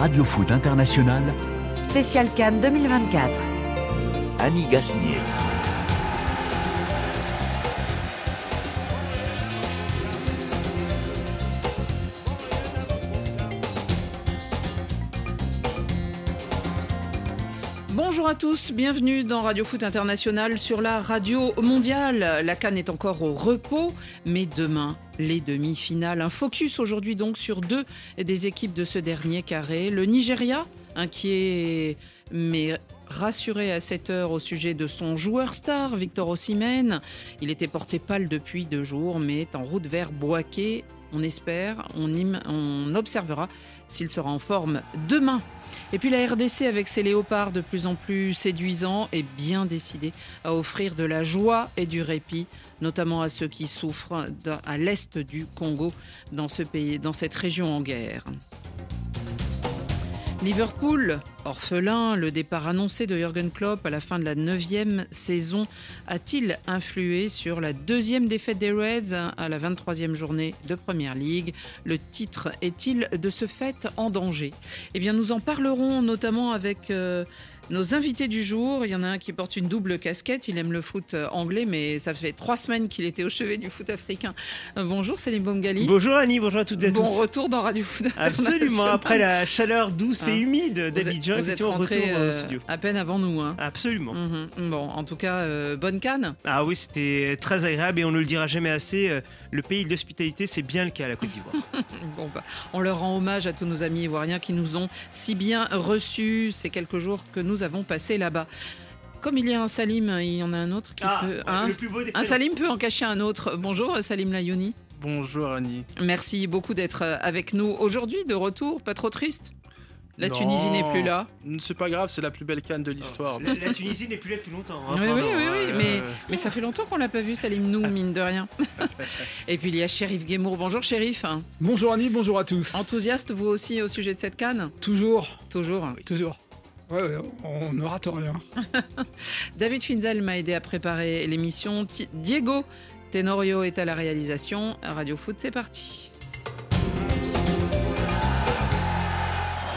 Radio Foot International, Spécial Cannes 2024. Annie Gasnier. Bonjour à tous, bienvenue dans Radio Foot International sur la radio mondiale. La Cannes est encore au repos, mais demain, les demi-finales. Un focus aujourd'hui donc sur deux des équipes de ce dernier carré. Le Nigeria, inquiet mais rassuré à cette heure au sujet de son joueur star, Victor Osimhen. Il était porté pâle depuis deux jours, mais est en route vers Boaké. On espère, on, im- on observera s'il sera en forme demain. Et puis la RDC avec ses léopards de plus en plus séduisants est bien décidée à offrir de la joie et du répit, notamment à ceux qui souffrent à l'est du Congo, dans, ce pays, dans cette région en guerre. Liverpool, orphelin, le départ annoncé de Jürgen Klopp à la fin de la neuvième saison a-t-il influé sur la deuxième défaite des Reds à la 23e journée de Première League Le titre est-il de ce fait en danger? Eh bien, nous en parlerons notamment avec euh, nos invités du jour. Il y en a un qui porte une double casquette. Il aime le foot euh, anglais, mais ça fait trois semaines qu'il était au chevet du foot africain. Euh, bonjour, Salim Bomgali. Bonjour Annie, bonjour à toutes et à Bon tous. retour dans Radio Foot Absolument, après la chaleur douce et Hein. humide Vous êtes- d'Abidjan, Vous êtes rentré euh, euh, à peine avant nous. Hein. Absolument. Mhm. Bon, en tout cas, euh, bonne canne. Ah oui, c'était très agréable et on ne le dira jamais assez. Le pays de l'hospitalité, c'est bien le cas à la Côte d'Ivoire. Bon, bah, on leur rend hommage à tous nos amis ivoiriens qui nous ont si bien reçus ces quelques jours que nous avons passés là-bas. Comme il y a un Salim, il y en a un autre qui Ah, peut. hein le plus beau des un. Salim peut en cacher un autre. Bonjour Salim Layouni. Bonjour Annie. Merci beaucoup d'être euh, avec nous aujourd'hui, de retour. Pas trop triste? La Non. Tunisie n'est plus là. C'est pas grave, c'est la plus belle canne de l'histoire. La, la Tunisie n'est plus là depuis longtemps. hein, Oui, oui, pardon, oui, hein, oui, euh, mais, mais ça fait longtemps qu'on l'a pas vu, Salim, nous, mine de rien. Et puis il y a Shérif Guémour. Bonjour Shérif. Bonjour Annie, bonjour à tous. Enthousiaste, vous aussi, au sujet de cette canne? Toujours, Toujours. toujours. Ouais, ouais, on ne rate rien. David Finzel m'a aidé à préparer l'émission. Diego Tenorio est à la réalisation. Radio Foot, c'est parti.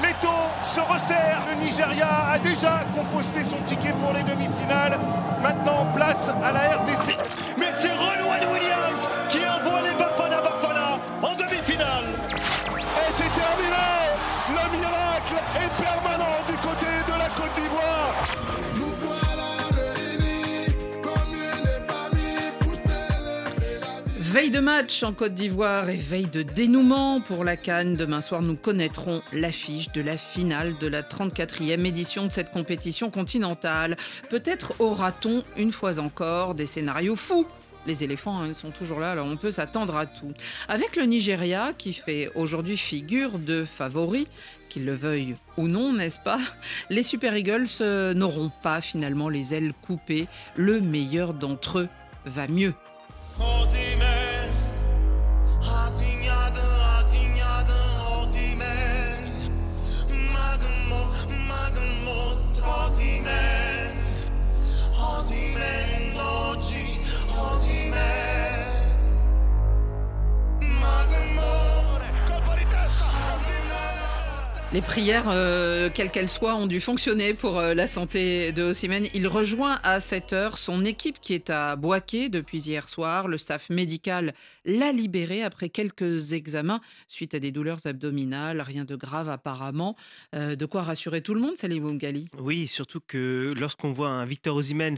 Leto se resserre. Le Nigeria a déjà composté son ticket pour les demi-finales. Maintenant, place à la RDC. Mais c'est Relouane Williams qui envoie les Bafana Bafana en demi-finale. Et c'est terminé. Le miracle est permanent du côté Côte d'Ivoire. Veille de match en Côte d'Ivoire et veille de dénouement pour la Cannes. Demain soir, nous connaîtrons l'affiche de la finale de la 34e édition de cette compétition continentale. Peut-être aura-t-on, une fois encore, des scénarios fous. Les éléphants, hein, sont toujours là, alors on peut s'attendre à tout. Avec le Nigeria, qui fait aujourd'hui figure de favori, qu'ils le veuillent ou non, n'est-ce pas Les Super Eagles euh, n'auront pas finalement les ailes coupées. Le meilleur d'entre eux va mieux. Les prières, euh, quelles qu'elles soient, ont dû fonctionner pour euh, la santé de Osimhen. Il rejoint à cette heure son équipe qui est à Boaké depuis hier soir. Le staff médical l'a libéré après quelques examens suite à des douleurs abdominales. Rien de grave apparemment. Euh, de quoi rassurer tout le monde, Salim Boumgali. Oui, surtout que lorsqu'on voit un Victor Osimhen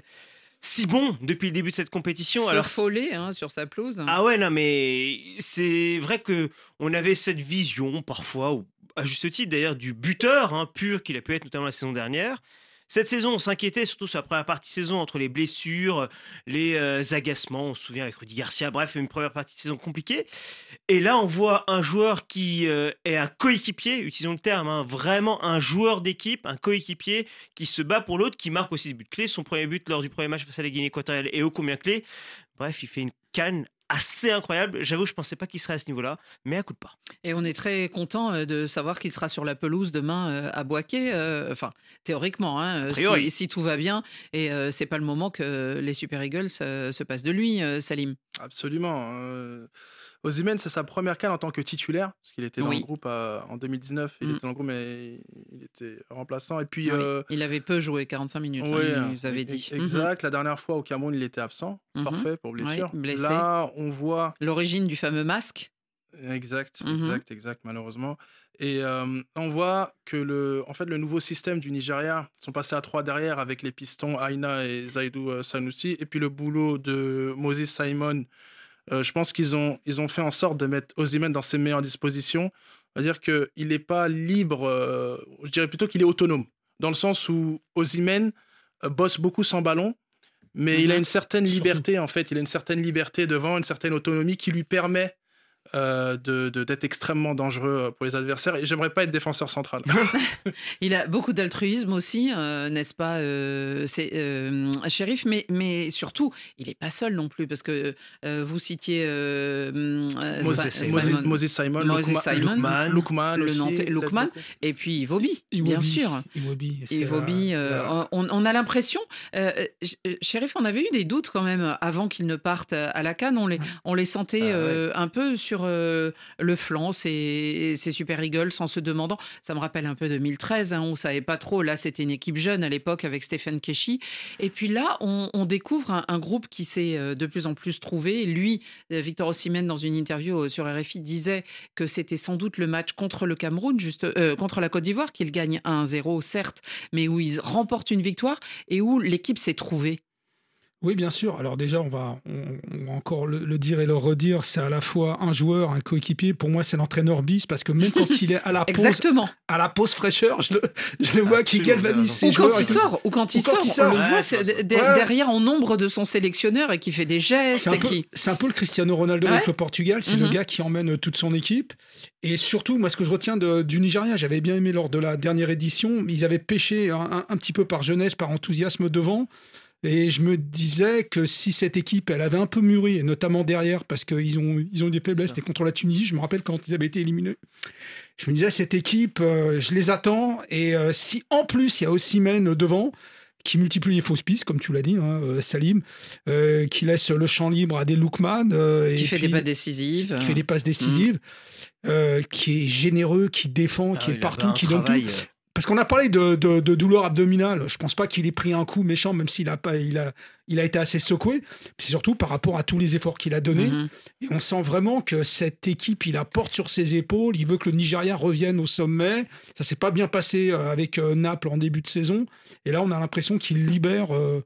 si bon depuis le début de cette compétition, alors Follet hein, sur sa pelouse. Ah ouais, non, mais c'est vrai que on avait cette vision parfois, à juste titre d'ailleurs, du buteur hein, pur qu'il a pu être notamment la saison dernière. Cette saison, on s'inquiétait surtout sur la première partie de saison entre les blessures, les euh, agacements. On se souvient avec Rudy Garcia, bref, une première partie de saison compliquée. Et là, on voit un joueur qui euh, est un coéquipier, utilisons le terme, hein, vraiment un joueur d'équipe, un coéquipier qui se bat pour l'autre, qui marque aussi des buts clés. Son premier but lors du premier match face à la Guinée équatoriale est ô combien clé. Bref, il fait une canne assez incroyable. J'avoue, je pensais pas qu'il serait à ce niveau-là, mais à coup de pas. Et on est très content euh, de savoir qu'il sera sur la pelouse demain euh, à Boaké. euh, Enfin, théoriquement, hein, priori. si, si tout va bien. Et euh, c'est pas le moment que les Super Eagles euh, se passent de lui, euh, Salim. Absolument. euh, Osimhen, c'est sa première canne en tant que titulaire, parce qu'il était dans Oui. le groupe euh, en 2019. Il Mm. était dans le groupe, mais il était remplaçant. Et puis, Oui, euh, Il avait peu joué, 45 minutes, hein, ouais, il nous avait e- dit. Exact. La dernière fois au Cameroun, il était absent, Mhm. forfait pour blessure. Blessé. Là, on voit Mhm. L'origine du fameux masque. Exact, Mhm. exact, exact, malheureusement. Et euh, on voit que le, en fait, le nouveau système du Nigeria ils sont passés à trois derrière avec les pistons Aina et Zaidou Sanusi. Et puis le boulot de Moses Simon, euh, je pense qu'ils ont, ils ont fait en sorte de mettre Osimhen dans ses meilleures dispositions. C'est-à-dire qu'il n'est pas libre, euh, je dirais plutôt qu'il est autonome, dans le sens où Osimhen euh, bosse beaucoup sans ballon, mais il a Mhm. une certaine liberté, en fait. Il a une certaine liberté devant, une certaine autonomie qui lui permet euh, de- de- d'être extrêmement dangereux pour les adversaires. Et j'aimerais pas être défenseur central. Il a beaucoup d'altruisme aussi, euh, n'est-ce pas, euh, c'est euh, shérif, mais, mais surtout, il n'est pas seul non plus, parce que euh, vous citiez euh, euh, Moses Sa- Simon. Moses, Simon. Moses Moses Le Nantais- beaucoup. et puis Iwobi, bien sûr. Iwobi. euh, on, on a l'impression, euh, euh, Sheriff, on avait eu des doutes quand même avant qu'ils ne partent à la Cannes. On les, on les sentait Ah ouais. euh, un peu sur euh, le flanc, ces, ces Super Eagles, en se demandant. Ça me rappelle un peu 2013, hein, on savait pas trop. Là, c'était une équipe jeune à l'époque avec Stéphane Keshi. Et puis là, on, découvre un, groupe qui s'est euh, de plus en plus trouvé. Lui, euh, Victor Osimhen, dans une interview sur RFI, disait que c'était sans doute le match contre le Cameroun, juste contre la Côte d'Ivoire, qu'il gagne 1-0, certes, mais où ils remportent une victoire et où l'équipe s'est trouvée. Oui, bien sûr. Alors déjà, on va, on, on va encore le, le dire et le redire. C'est à la fois un joueur, un coéquipier. Pour moi, c'est l'entraîneur bis parce que même quand il est à la pause, à la pause fraîcheur, je le, je le vois qui galvanise ses Ou joueurs. quand il sort, ou quand il Ou quand sort, il sort. on le voit ça. derrière en nombre de son sélectionneur et qui fait des gestes. C'est un, peu, qui... c'est un peu le Cristiano Ronaldo Ouais. avec le Portugal. C'est le Mhm. gars qui emmène toute son équipe. Et surtout, moi, ce que je retiens de- du Nigeria, j'avais bien aimé lors de la dernière édition, ils avaient pêché un, un- un petit peu par jeunesse, par enthousiasme devant. Et je me disais que si cette équipe, elle avait un peu mûri, et notamment derrière, parce qu'ils ont, ils ont des faiblesses, c'était contre la Tunisie, je me rappelle quand ils avaient été éliminés. Je me disais, cette équipe, euh, je les attends. Et euh, si en plus, il y a Ossimène devant, qui multiplie les fausses pistes, comme tu l'as dit, hein, euh, Salim, euh, qui laisse le champ libre à des Lookman. euh, et qui fait puis- des pas décisives. qui fait des passes décisives, euh, qui est généreux, qui défend, Ah, qui est partout, qui donne tout. Parce qu'on a parlé de, de, de douleur abdominale. Je pense pas qu'il ait pris un coup méchant, même s'il a pas, il a, il a été assez secoué. C'est surtout par rapport à tous les efforts qu'il a donnés. Mhm. Et on sent vraiment que cette équipe, il la porte sur ses épaules. Il veut que le Nigeria revienne au sommet. Ça s'est pas bien passé euh, avec euh, Naples en début de saison. Et là, on a l'impression qu'il libère euh,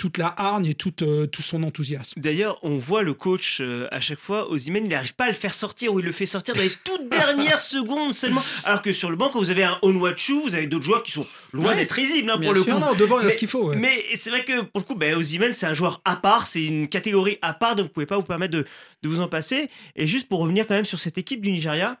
toute la hargne et toute, euh, tout son enthousiasme. D'ailleurs, on voit le coach euh, à chaque fois, Osimhen, il n'arrive pas à le faire sortir ou il le fait sortir dans les toutes dernières secondes seulement. Alors que sur le banc, quand vous avez un Onwachu, vous avez d'autres joueurs qui sont loin Ouais, d'être risibles hein, pour le sûr. coup. Non, non, devant, il y a ce qu'il faut. ouais. Mais c'est vrai que pour le coup, ben, Osimhen, c'est un joueur à part, c'est une catégorie à part, donc vous pouvez pas vous permettre de, de vous en passer. Et juste pour revenir quand même sur cette équipe du Nigeria,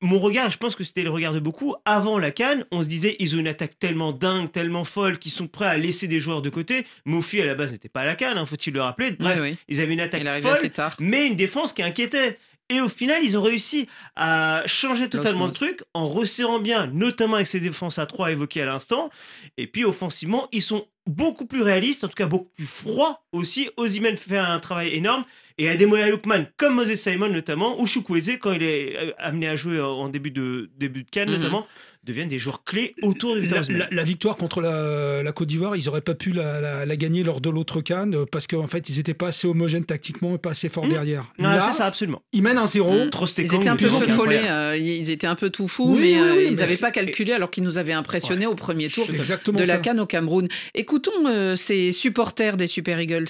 mon regard, je pense que c'était le regard de beaucoup, avant la Cannes, on se disait ils ont une attaque tellement dingue, tellement folle, qu'ils sont prêts à laisser des joueurs de côté. Mofi à la base n'était pas à la Cannes, hein, faut-il le rappeler. Bref, ils avaient une attaque folle, mais une défense qui inquiétait. Et au final, ils ont réussi à changer totalement le truc en resserrant bien, notamment avec ces défenses à 3 évoquées à l'instant. Et puis offensivement, ils sont beaucoup plus réalistes, en tout cas beaucoup plus froids aussi. Ozyman fait un travail énorme. Et Ademola Lookman, comme Moses Simon notamment, ou Chukwueze, quand il est euh, amené à jouer en début de, début de Cannes Mhm. notamment, deviennent des joueurs clés autour de Victor La, la- la victoire contre la, la Côte d'Ivoire, ils n'auraient pas pu la, la- la gagner lors de l'autre canne euh, parce qu'en fait, ils n'étaient pas assez homogènes tactiquement et pas assez forts Mmh. derrière. Non, Là, c'est ça, absolument. ils mènent un zéro. Mmh. Trostekong, Ils étaient un peu incroyable. euh, ils étaient un peu tout fous, Oui, mais oui, euh, oui, ils n'avaient pas calculé alors qu'ils nous avaient impressionnés au premier tour de la ça. Cannes au Cameroun. Écoutons euh, ces supporters des Super Eagles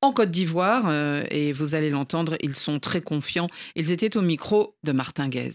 en Côte d'Ivoire euh, et vous allez l'entendre, ils sont très confiants. Ils étaient au micro de Martin Guez.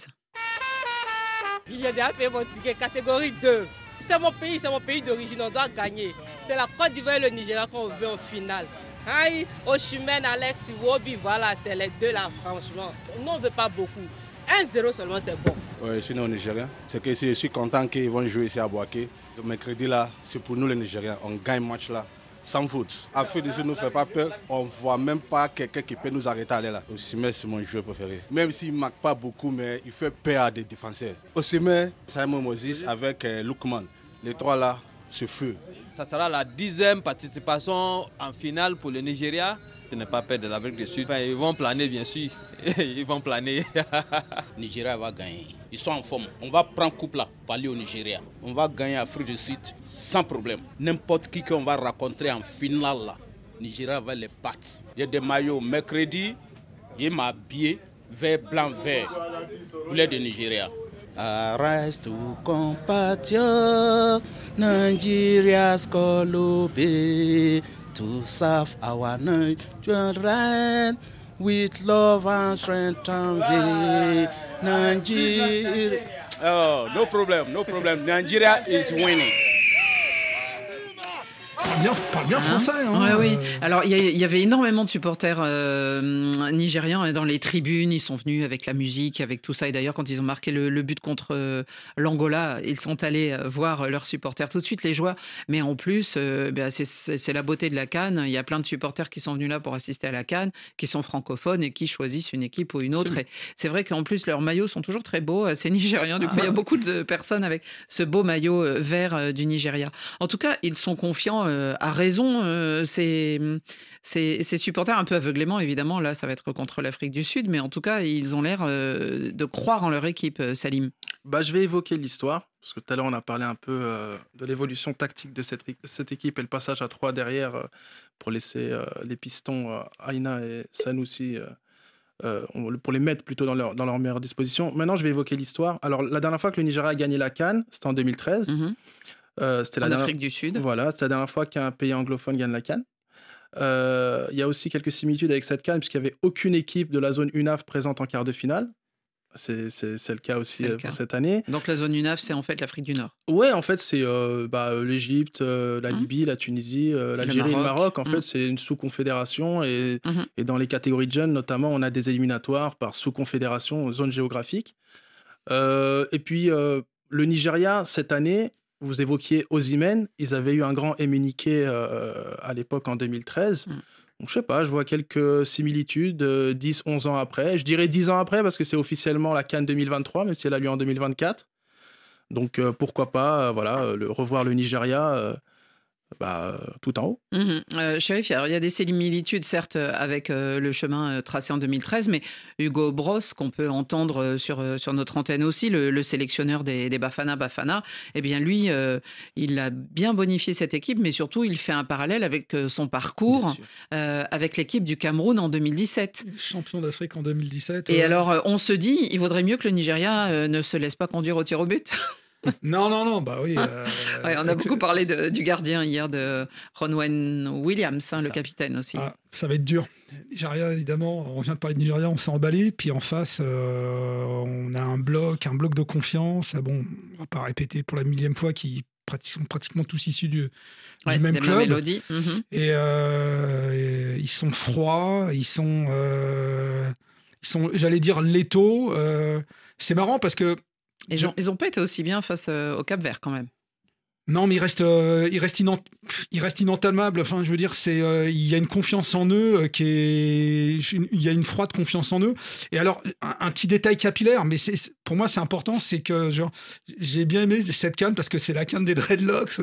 J'ai déjà fait mon ticket catégorie 2. C'est mon pays, c'est mon pays d'origine, on doit gagner. C'est la Côte d'Ivoire et le Nigeria qu'on veut en finale. Hein, Oshimen, Alex, Iwobi, voilà, c'est les deux là, franchement. Nous, on ne veut pas beaucoup. 1-0 seulement, c'est bon. Ouais, je suis né au Nigeria. C'est que je suis content qu'ils vont jouer ici à Boaké. Le mercredi là, c'est pour nous les Nigériens. On gagne match là. Sans faute. Afrique du Sud ne nous fait pas peur. On ne voit même pas quelqu'un qui peut nous arrêter à aller là. Osimhen, c'est mon joueur préféré. Même s'il ne marque pas beaucoup, mais il fait peur à des défenseurs. Osimhen, Simon Moses avec euh, Lookman. Les trois là, ce feu. Ça sera la dixième participation en finale pour le Nigeria. N'ai pas peur de l'Afrique du Sud. Enfin, ils vont planer, bien sûr. ils vont planer. Nigeria va gagner. Ils sont en forme. On va prendre coupe là, pour aller au Nigeria. On va gagner Afrique du Sud sans problème. N'importe qui qu'on va rencontrer en finale là, Nigeria va les battre. Il y a des maillots mercredi, il m'a habillé vert, blanc, vert. Poulet de Nigeria. Arise to compatriot, Nigeria's Colombia, to serve our nation right with love and strength and faith. Nigeria. Oh, no problem, no problem. Nigeria is winning. Bien, parle bien Hein français. Hein, Ouais, oui. Alors, il y, avait énormément de supporters euh, nigérians et dans les tribunes. Ils sont venus avec la musique, avec tout ça. Et d'ailleurs, quand ils ont marqué le, le but contre euh, l'Angola, ils sont allés euh, voir leurs supporters tout de suite, les joies. Mais en plus, euh, ben, c'est- la beauté de la Cannes. Il y a plein de supporters qui sont venus là pour assister à la Cannes, qui sont francophones et qui choisissent une équipe ou une autre. Et c'est vrai qu'en plus, leurs maillots sont toujours très beaux. C'est nigérian. Du coup, il y a beaucoup de personnes avec ce beau maillot vert du Nigeria. En tout cas, ils sont confiants euh, à raison. euh, supporters, un peu aveuglément, évidemment, là, ça va être contre l'Afrique du Sud, mais en tout cas, ils ont l'air euh, de croire en leur équipe, euh, Salim. Bah, je vais évoquer l'histoire, parce que tout à l'heure, on a parlé un peu euh, de l'évolution tactique de cette, cette équipe et le passage à trois derrière pour laisser les pistons Aina et Sanoussi, euh, pour les mettre plutôt dans leur, dans leur meilleure disposition. Maintenant, je vais évoquer l'histoire. Alors, la dernière fois que le Nigeria a gagné la Cannes, c'était en 2013. Mhm. Euh, c'était la En dernière- Afrique du Sud. Voilà, c'est la dernière fois qu'un pays anglophone gagne la Cannes. Euh, Il y a aussi quelques similitudes avec cette Cannes, puisqu'il n'y avait aucune équipe de la zone UNAF présente en quart de finale. C'est le cas aussi le euh, cas. pour cette année. Donc la zone UNAF, c'est en fait l'Afrique du Nord. Ouais, en fait, c'est euh, bah, l'Égypte, euh, la Mhm. Libye, la Tunisie, euh, l'Algérie le Maroc. En fait, c'est une sous-confédération. Et, Mhm. et dans les catégories de jeunes, notamment, on a des éliminatoires par sous-confédération, zone géographique. Et puis, le Nigeria, cette année, vous évoquiez Ozymen, ils avaient eu un grand émuniqué euh, à l'époque en 2013. Mhm. Donc, je sais pas, je vois quelques similitudes euh, 10, 11 ans après. Je dirais 10 ans après parce que c'est officiellement la Cannes 2023, même si elle a lieu en 2024. Donc euh, pourquoi pas, euh, voilà, le, revoir le Nigeria bah, euh, tout en haut. Euh, Chérif, alors, il y a des similitudes, certes, euh, avec euh, le chemin euh, tracé en 2013, mais Hugo Bros, qu'on peut entendre euh, sur, euh, sur notre antenne aussi, le, le sélectionneur des, des Bafana Bafana, eh bien, lui, euh, il a bien bonifié cette équipe, mais surtout, il fait un parallèle avec euh, son parcours euh, avec l'équipe du Cameroun en 2017. Champion d'Afrique en 2017. Et euh, alors, euh, on se dit, il vaudrait mieux que le Nigeria euh, ne se laisse pas conduire au tir au but? Non, non, non, bah oui. euh, Ouais, on a beaucoup parlé de- du gardien hier, de Ronwen Williams, hein, le capitaine aussi. Ah, ça va être dur. Nigeria, évidemment, on vient de parler de Nigeria, on s'est emballé. Puis en face, euh, on a un bloc, un bloc de confiance. Ah bon, on va pas répéter pour la millième fois qu'ils prati- sont pratiquement tous issus du, Ouais, du même club. Mhm. Et, euh, et ils sont froids, ils sont, euh, ils sont j'allais dire, létaux. euh, c'est marrant parce que Ils ont, ils ont pas été aussi bien face euh, au Cap Vert quand même. Non, mais il reste, euh, il reste, inan- il reste inentamable. Enfin, je veux dire, c'est, euh, il y a une confiance en eux euh, qui est, il y a une froide confiance en eux. Et alors, un, un petit détail capillaire, mais c'est, pour moi, c'est important, c'est que genre, j'ai bien aimé cette canne parce que c'est la canne des dreadlocks.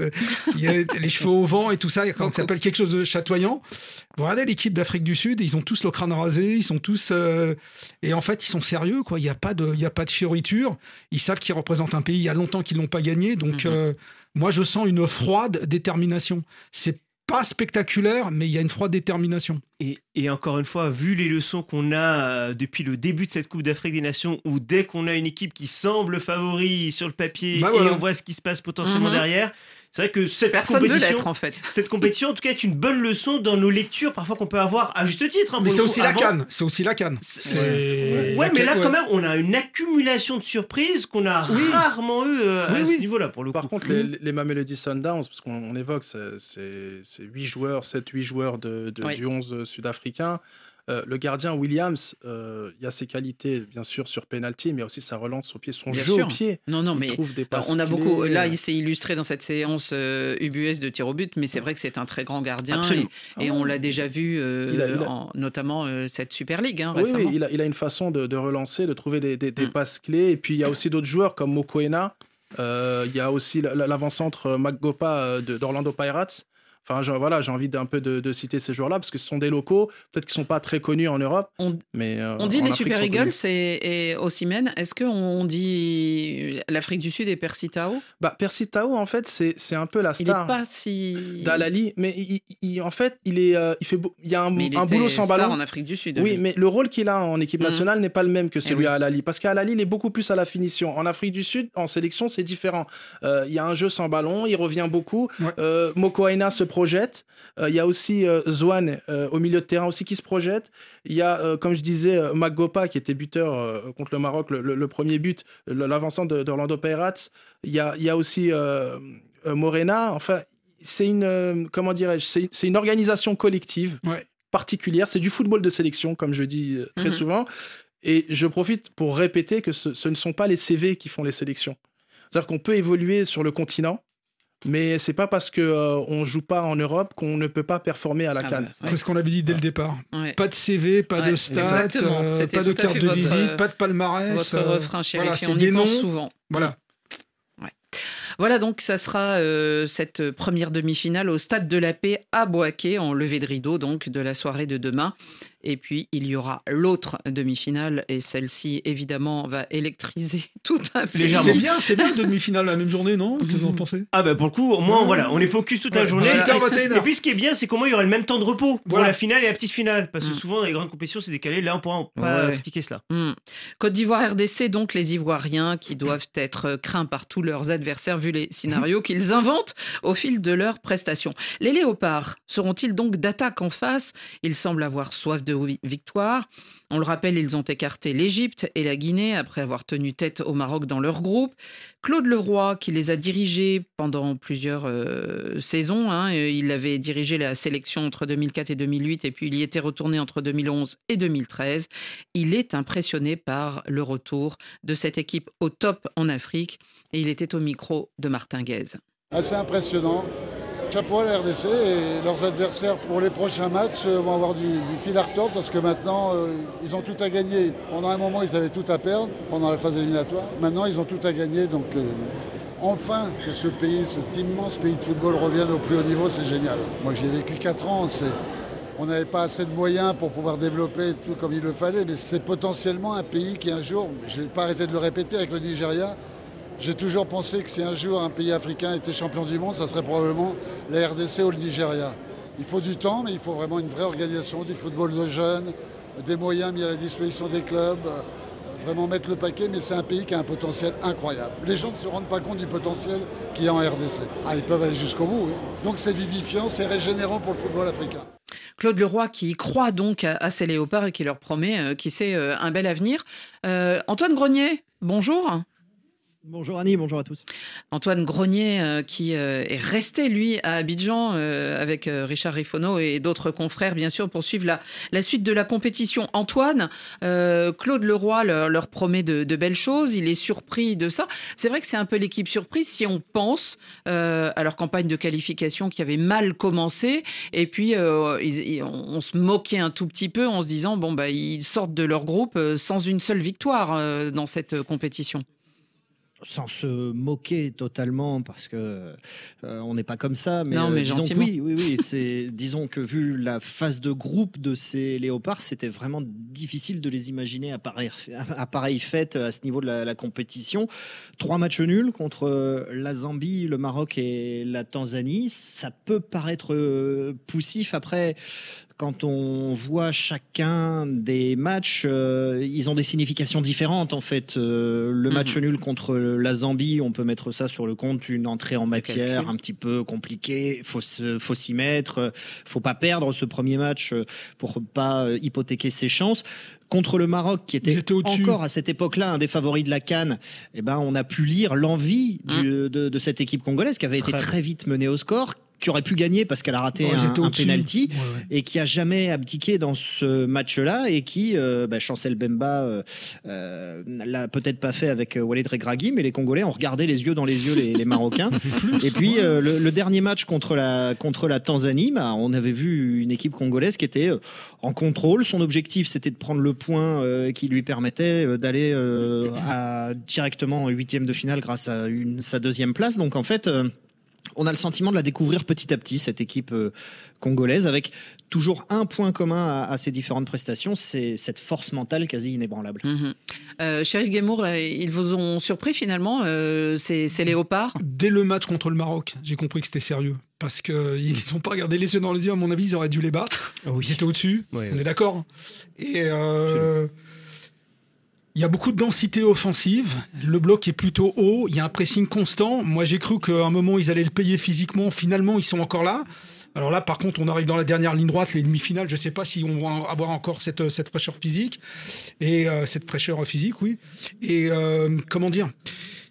Il y a les cheveux au vent et tout ça. Quand ça s'appelle quelque chose de chatoyant. Regardez l'équipe d'Afrique du Sud, ils ont tous le crâne rasé, ils sont tous, euh, et en fait, ils sont sérieux, quoi. Il n'y a pas de, il y a pas de fioriture. Ils savent qu'ils représentent un pays. Il y a longtemps qu'ils l'ont pas gagné, donc. Mhm. euh, moi, je sens une froide détermination. C'est pas spectaculaire, mais il y a une froide détermination. Et, et encore une fois, vu les leçons qu'on a euh, depuis le début de cette Coupe d'Afrique des Nations, où dès qu'on a une équipe qui semble favori sur le papier Bah et on voit ce qui se passe potentiellement Mhm. derrière, c'est vrai que cette Personne ne veut compétition, en fait. cette compétition, en tout cas, est une bonne leçon dans nos lectures, parfois qu'on peut avoir à juste titre. hein, Mais c'est aussi la avant. canne. C'est aussi la canne. Ouais, la mais canne, là, ouais. quand même, on a une accumulation de surprises qu'on a Oui. rarement eu euh, Oui, à oui. ce niveau-là, pour le Par coup. contre, les, les Mamelody Sundowns, parce qu'on on évoque, c'est- c'est c'est 8 joueurs, 7-8 joueurs de, de- Oui. du 11 sud-africain. Euh, le gardien Williams, euh, il y a ses qualités, bien sûr, sur penalty, mais aussi sa relance au pied, son Bien jeu sûr. au pied. Non, non, Il mais trouve des passes on a clés. beaucoup. Là, il s'est illustré dans cette séance euh, UBS de tir au but, mais c'est vrai que c'est un très grand gardien. Absolument. Et, et on l'a déjà vu, Il a- il a- en- notamment cette Super League hein, Oui, récemment. oui, il a, il a une façon de, de relancer, de trouver des, des- des Mm. passes clés. Et puis, il y a aussi d'autres joueurs comme Mokoena, Il y a aussi la- la- l'avant-centre Maggopa d'Orlando Pirates. Enfin, je- voilà, j'ai envie d'un peu de, de citer ces joueurs-là parce que ce sont des locaux, peut-être qu'ils sont pas très connus en Europe, On, mais euh, on dit les Afrique, Super. Eagles et, et Osimhen. Est-ce qu'on dit l'Afrique du Sud et Percy Tau Bah, Percy Tau, en fait, c'est c'est un peu la Il n'est star pas si. d'Alali, mais il, il- en fait, il est, euh, il fait, beau- il y a un, Mais il un était boulot sans star ballon. en Afrique du Sud. Oui, lui. mais le rôle qu'il a en équipe Mhm. nationale n'est pas le même que celui oui. à Alali. Parce qu'à Alali, il est beaucoup plus à la finition. En Afrique du Sud, en sélection, c'est différent. Euh, Il y a un jeu sans ballon, il revient beaucoup. Ouais. Euh, Moko Aina se projette. Euh, Il y a aussi euh, Zouane euh, au milieu de terrain aussi qui se projette. Il y a, comme je disais, Magopa qui était buteur contre le Maroc, le, le- le premier but, l'avancement de- d'Orlando Pirates. Il y a, il y a aussi Morena. Enfin, c'est une, comment dirais-je, c'est une organisation collective Ouais. particulière. C'est du football de sélection, comme je dis très Mhm. souvent. Et je profite pour répéter que ce, ce ne sont pas les CV qui font les sélections. C'est-à-dire qu'on peut évoluer sur le continent, mais c'est pas parce que euh, on joue pas en Europe qu'on ne peut pas performer à la Ah Cannes. bah, ouais. C'est ce qu'on avait dit dès le départ. Ouais. Pas de CV, pas Ouais, de stats, euh, pas de carte de votre, visite, euh, pas de palmarès. Votre euh, refrain, chéri, voilà, on c'est y des pense noms. souvent. Voilà. Voilà donc, ça sera euh, cette première demi-finale au Stade de la Paix à Boaké, en levée de rideau donc de la soirée de demain. Et puis, il y aura l'autre demi-finale, et celle-ci, évidemment, va électriser tout un pays. C'est bien, c'est bien, deux demi-finales la même journée, non Qu'est-ce que vous en pensez? Ah bah pour le coup, au moins voilà, on est focus toute la Ouais, journée. 18h, Et- 21h. Et puis ce qui est bien, c'est qu'au moins il y aura le même temps de repos pour Voilà. la finale et la petite finale. Parce que Mm. souvent dans les grandes compétitions, c'est décalé. Là, on pourra pas Ouais. critiquer cela. Hmm. Côte d'Ivoire RDC, donc les Ivoiriens qui doivent être euh, craints par tous leurs adversaires les scénarios qu'ils inventent au fil de leurs prestations. Les léopards seront-ils donc d'attaque en face? Ils semblent avoir soif de vi- victoire. On le rappelle, ils ont écarté l'Égypte et la Guinée après avoir tenu tête au Maroc dans leur groupe. Claude Leroy, qui les a dirigés pendant plusieurs euh, saisons, hein, euh, il avait dirigé la sélection entre 2004 et 2008 et puis il y était retourné entre 2011 et 2013. Il est impressionné par le retour de cette équipe au top en Afrique et il était au micro de Martin Guez. assez impressionnant. Chapeau à la RDC et leurs adversaires pour les prochains matchs euh, vont avoir du, fil à retordre parce que maintenant euh, ils ont tout à gagner. Pendant un moment ils avaient tout à perdre pendant la phase éliminatoire. Maintenant ils ont tout à gagner donc euh, enfin que ce pays, cet immense pays de football revienne au plus haut niveau, c'est génial. Moi j'ai vécu 4 ans, on n'avait pas assez de moyens pour pouvoir développer tout comme il le fallait, mais c'est potentiellement un pays qui un jour, je ne vais pas arrêter de le répéter avec le Nigeria, j'ai toujours pensé que si un jour un pays africain était champion du monde, ça serait probablement la RDC ou le Nigeria. Il faut du temps, mais il faut vraiment une vraie organisation, du football de jeunes, des moyens mis à la disposition des clubs, euh, vraiment mettre le paquet, mais c'est un pays qui a un potentiel incroyable. Les gens ne se rendent pas compte du potentiel qu'il y a en RDC. Ah, ils peuvent aller jusqu'au bout, oui. Donc c'est vivifiant, c'est régénérant pour le football africain. Claude Leroy qui croit donc à, ces léopards et qui leur promet, euh, qui sait, euh, un bel avenir. Antoine Grenier, bonjour. Bonjour Annie, bonjour à tous. Antoine Grenier euh, qui euh, est resté lui à Abidjan euh, avec Richard Rifono et d'autres confrères bien sûr pour suivre la, suite de la compétition. Antoine, Claude Leroy leur, promet de, belles choses, il est surpris de ça. C'est vrai que c'est un peu l'équipe surprise si on pense à leur campagne de qualification qui avait mal commencé et puis on, on se moquait un tout petit peu en se disant bon bah ils sortent de leur groupe sans une seule victoire dans cette compétition. Sans se moquer totalement, parce que euh, on n'est pas comme ça, mais, Non, euh, mais disons que oui, oui, oui. C'est disons que vu la phase de groupe de ces léopards, c'était vraiment difficile de les imaginer à pareille, à pareille fête à ce niveau de la, la compétition. Trois matchs nuls contre euh, la Zambie, le Maroc et la Tanzanie. Ça peut paraître poussif après. Quand on voit chacun des matchs, euh, ils ont des significations différentes en fait. Euh, le match Mhm. nul contre la Zambie, on peut mettre ça sur le compte une entrée en matière un petit peu compliquée. Faut se, faut s'y mettre. euh, Faut pas perdre ce premier match pour pas hypothéquer ses chances. Contre le Maroc, qui était encore à cette époque-là un des favoris de la Cannes, eh ben on a pu lire l'envie du- de, de cette équipe congolaise qui avait été très vite menée au score, qui aurait pu gagner parce qu'elle a raté un, un penalty Ouais, ouais. et qui a jamais abdiqué dans ce match-là et qui, euh, bah, Chancel Bemba euh, euh, l'a peut-être pas fait avec euh, Walid Regragui, mais les Congolais ont regardé les yeux dans les yeux les, les Marocains. et puis le, le dernier match contre la contre la Tanzanie, bah, on avait vu une équipe congolaise qui était en contrôle. Son objectif, c'était de prendre le point qui lui permettait d'aller à- directement en huitième de finale grâce à une, sa deuxième place. Donc en fait. On a le sentiment de la découvrir petit à petit, cette équipe euh, congolaise, avec toujours un point commun à, à ces différentes prestations, c'est cette force mentale quasi inébranlable. Mhm. Euh, Sheriff Guémour, euh, ils vous ont surpris finalement, euh, ces, ces léopards? Dès le match contre le Maroc, j'ai compris que c'était sérieux. Parce qu'ils n'ont pas regardé les yeux dans les yeux, à mon avis, ils auraient dû les battre. Ils étaient au-dessus, Ouais, on ouais. est d'accord. Et euh, il y a beaucoup de densité offensive. Le bloc est plutôt haut. Il y a un pressing constant. Moi, j'ai cru qu'à un moment, ils allaient le payer physiquement. Finalement, ils sont encore là. Alors là, par contre, on arrive dans la dernière ligne droite, les demi-finales. Je ne sais pas si on va avoir encore cette, cette fraîcheur physique. Et euh, cette fraîcheur physique, oui. Et euh, comment dire?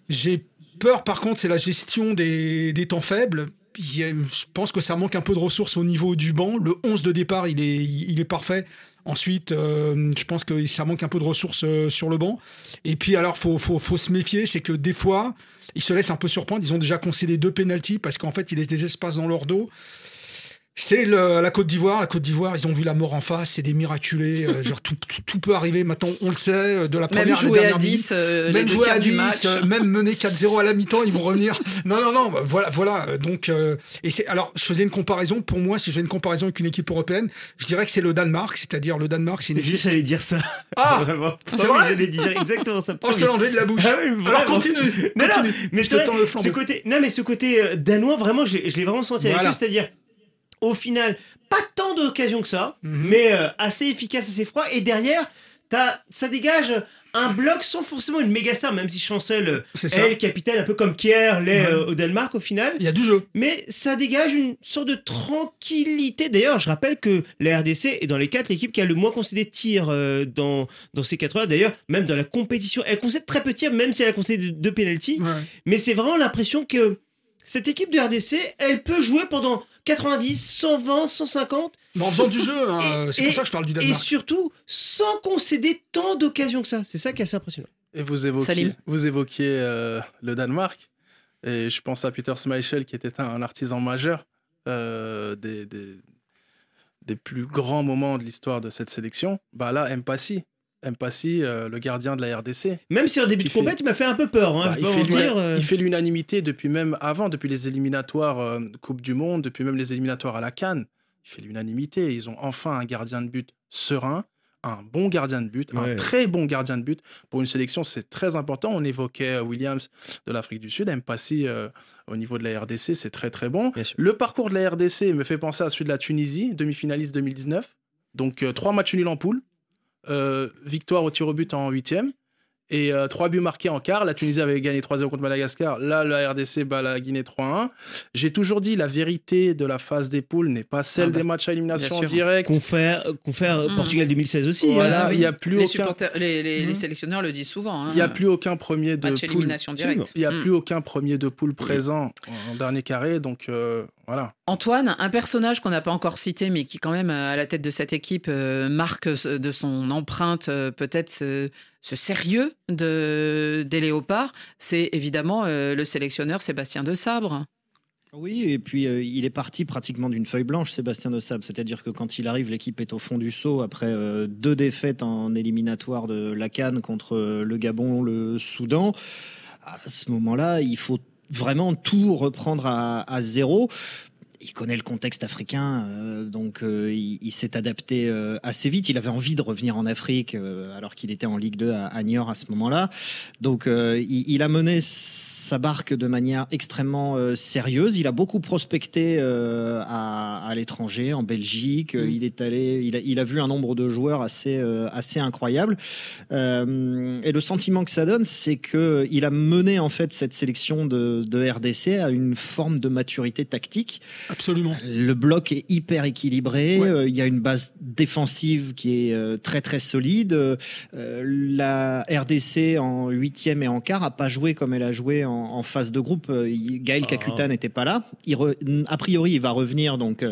J'ai peur, par contre, c'est la gestion des, temps faibles. Je pense que ça manque un peu de ressources au niveau du banc. Le 11 de départ, il est parfait. Ensuite, euh, je pense que ça manque un peu de ressources euh, sur le banc. Et puis, alors, faut, faut, faut se méfier, c'est que des fois, ils se laissent un peu surprendre. Ils ont déjà concédé deux pénalties parce qu'en fait, ils laissent des espaces dans leur dos. C'est le- la Côte d'Ivoire. La Côte d'Ivoire, ils ont vu la mort en face. C'est des miraculés. euh, genre, tout, tout- tout peut arriver. Maintenant, on le sait. euh, De la Même première à la jouer à dernière 10, minute. euh, les même jouer à du 10, match. euh, même mener 4-0 à la mi-temps, ils vont revenir. Non, non, non. Voilà, voilà. Donc, euh, et c'est alors, je faisais une comparaison. Pour moi, si je fais une comparaison avec une équipe européenne, je dirais que c'est le Danemark. C'est-à-dire le Danemark, c'est une équipe. J'allais dire ça. Ah Vraiment. C'est vrai J'allais dire exactement ça. Oh, je te enlevé de la bouche. Ah oui, Alors continue. Non, non, continue. mais Je le vrai, ce côté, non, mais ce côté danois, vraiment, je, je l'ai vraiment senti Voilà. avec eux, c'est-à-dire, au final, pas tant d'occasions que ça, Mhm. mais euh, assez efficace, assez froid, et derrière, as, ça dégage un bloc sans forcément une méga star, même si Chancel, euh, C'est ça. elle, capitaine, un peu comme Kier, l'est Ouais. euh, au Danemark au final. Il y a du jeu. Mais ça dégage une sorte de tranquillité. D'ailleurs, je rappelle que la RDC est dans les quatre l'équipe qui a le moins concédé de tirs euh, dans, dans ces quatre heures. D'ailleurs, même dans la compétition, elle concède très peu de tirs, même si elle a concédé deux pénalties. Ouais. Mais c'est vraiment l'impression que cette équipe de RDC, elle peut jouer pendant 90, 120, 150. Mais en faisant du jeu, hein, c'est Et- pour ça que je parle du Et Danemark. surtout, sans concéder tant d'occasions que ça. C'est ça qui est assez impressionnant. Et vous évoquiez, Salim. vous évoquiez euh, le Danemark. Et je pense à Peter Schmeichel, qui était un, un artisan majeur euh, des, des, des plus grands moments de l'histoire de cette sélection. Bah là, Mpassi. Mpassi, euh, le gardien de la RDC. Même si en début de compète, fait- il m'a fait un peu peur. Hein, Bah, je il, peux fait en l'una- dire. euh. il fait l'unanimité depuis même avant, depuis les éliminatoires euh, Coupe du Monde, depuis même les éliminatoires à la Cannes. Il fait l'unanimité. Ils ont enfin un gardien de but serein, un bon gardien de but, Ouais. un très bon gardien de but. Pour une sélection, c'est très important. On évoquait euh, Williams de l'Afrique du Sud, Mpassi euh, au niveau de la RDC, c'est très très bon. Le parcours de la RDC me fait penser à celui de la Tunisie, demi-finaliste 2019. Donc euh, trois matchs nuls en poule, victoire au tir au but en huitième. Et euh, trois buts marqués en quart. La Tunisie avait gagné 3-0 contre Madagascar. Là, la RDC bat la Guinée 3-1. J'ai toujours dit la vérité de la phase des poules n'est pas celle Ah bah, des matchs à élimination directe. Confère, confère Mm. Portugal 2016 aussi. Voilà, hein. il n'y a plus les, aucun. les, Mhm. sélectionneurs le disent souvent. hein. Il n'y a plus aucun premier de Match poule. élimination directe. Il n'y a Mm. plus aucun premier de poule présent en dernier carré. Donc euh, voilà. Antoine, un personnage qu'on n'a pas encore cité, mais qui quand même euh, à la tête de cette équipe euh, marque ce- de son empreinte euh, peut-être ce, ce sérieux de, des léopards, c'est évidemment euh, le sélectionneur Sébastien de Sabre. Oui, et puis euh, il est parti pratiquement d'une feuille blanche, Sébastien de Sable. C'est-à-dire que quand il arrive, l'équipe est au fond du seau après euh, deux défaites en éliminatoire de la Cannes contre euh, le Gabon, le Soudan. À ce moment-là, il faut vraiment tout reprendre à, zéro. Il connaît le contexte africain, euh, donc euh, il, il s'est adapté euh, assez vite. Il avait envie de revenir en Afrique euh, alors qu'il était en Ligue 2 à, à Niort à ce moment-là. Donc euh, il, il a mené sa barque de manière extrêmement euh, sérieuse. Il a beaucoup prospecté euh, à, à l'étranger, en Belgique. Mm. Il est allé, il a, il a vu un nombre de joueurs assez euh, assez incroyable. Euh, et le sentiment que ça donne, c'est que il a mené en fait cette sélection de, de RDC à une forme de maturité tactique. Absolument. Le bloc est hyper équilibré. Ouais. euh, Il y a une base défensive qui est euh, très très solide. Euh, la RDC en huitième et en quart a pas joué comme elle a joué en, en, phase de groupe. Gaël ah. Kakuta n'était pas là. Il a priori, il va revenir. Donc,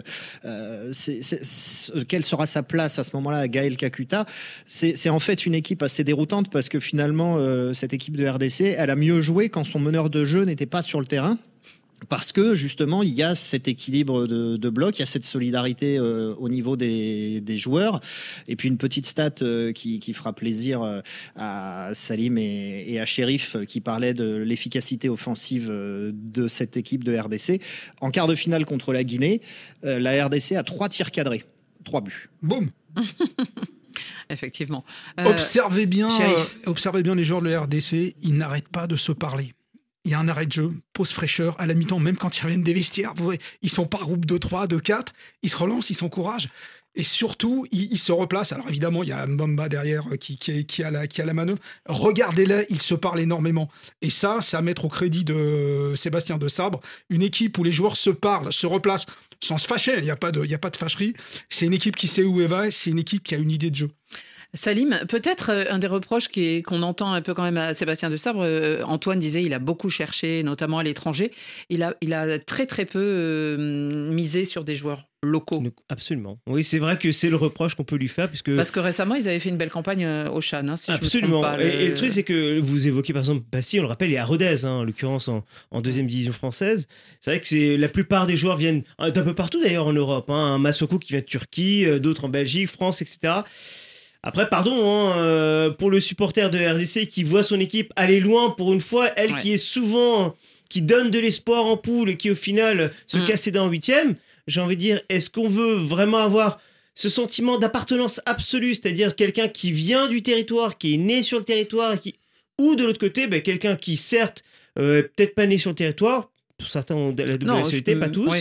quelle sera sa place à ce moment-là, Gaël Kakuta? C'est en fait une équipe assez déroutante parce que finalement, cette équipe de RDC, elle a mieux joué quand son meneur de jeu n'était pas sur le terrain parce que justement, il y a cet équilibre de, bloc, il y a cette solidarité euh, au niveau des, joueurs. Et puis une petite stat euh, qui, fera plaisir euh, à Salim et, à Sheriff qui parlaient de l'efficacité offensive de cette équipe de RDC. En quart de finale contre la Guinée, la RDC a trois tirs cadrés, trois buts. Boum Effectivement. observez, bien, observez bien les joueurs de la RDC, ils n'arrêtent pas de se parler il y a un arrêt de jeu, pause fraîcheur à la mi-temps, même quand ils reviennent des vestiaires, vous voyez, ils sont par groupe de 3, de 4, ils se relancent, ils s'encouragent. Et surtout, ils, se replacent. Alors évidemment, il y a Mbamba derrière euh, qui, a la, qui manœuvre. Regardez-les, ils se parlent énormément. Et ça, c'est à mettre au crédit de Sébastien de Sabre. Une équipe où les joueurs se parlent, se replacent, sans se fâcher, il n'y a pas de fâcherie. C'est une équipe qui sait où elle va, c'est une équipe qui a une idée de jeu. Salim, peut-être euh, un des reproches qu'on entend un peu quand même à Sébastien de Sabre, euh, Antoine disait il a beaucoup cherché, notamment à l'étranger. Il a, il a très très peu euh, misé sur des joueurs locaux. Absolument. Oui, c'est vrai que c'est le reproche qu'on peut lui faire. Puisque... Parce que récemment, ils avaient fait une belle campagne au Chan, hein, si Absolument. Je me pas, et, le truc, c'est que vous évoquez par exemple Passy, on le rappelle, il est à Rodez, hein, en l'occurrence en, deuxième division française. C'est vrai que c'est la plupart des joueurs viennent d'un peu partout d'ailleurs en Europe. Hein. Un Massoko qui vient de Turquie, d'autres en Belgique, France, etc. Après, pardon, hein, euh, pour le supporter de RDC qui voit son équipe aller loin pour une fois, elle qui est souvent, qui donne de l'espoir en poule et qui au final se mm. casse les dents en huitième, j'ai envie de dire, est-ce qu'on veut vraiment avoir ce sentiment d'appartenance absolue, c'est-à-dire quelqu'un qui vient du territoire, qui est né sur le territoire, qui... ou de l'autre côté, ben, quelqu'un qui certes, euh, peut-être pas né sur le territoire, pour certains ont la double nationalité, pas tous,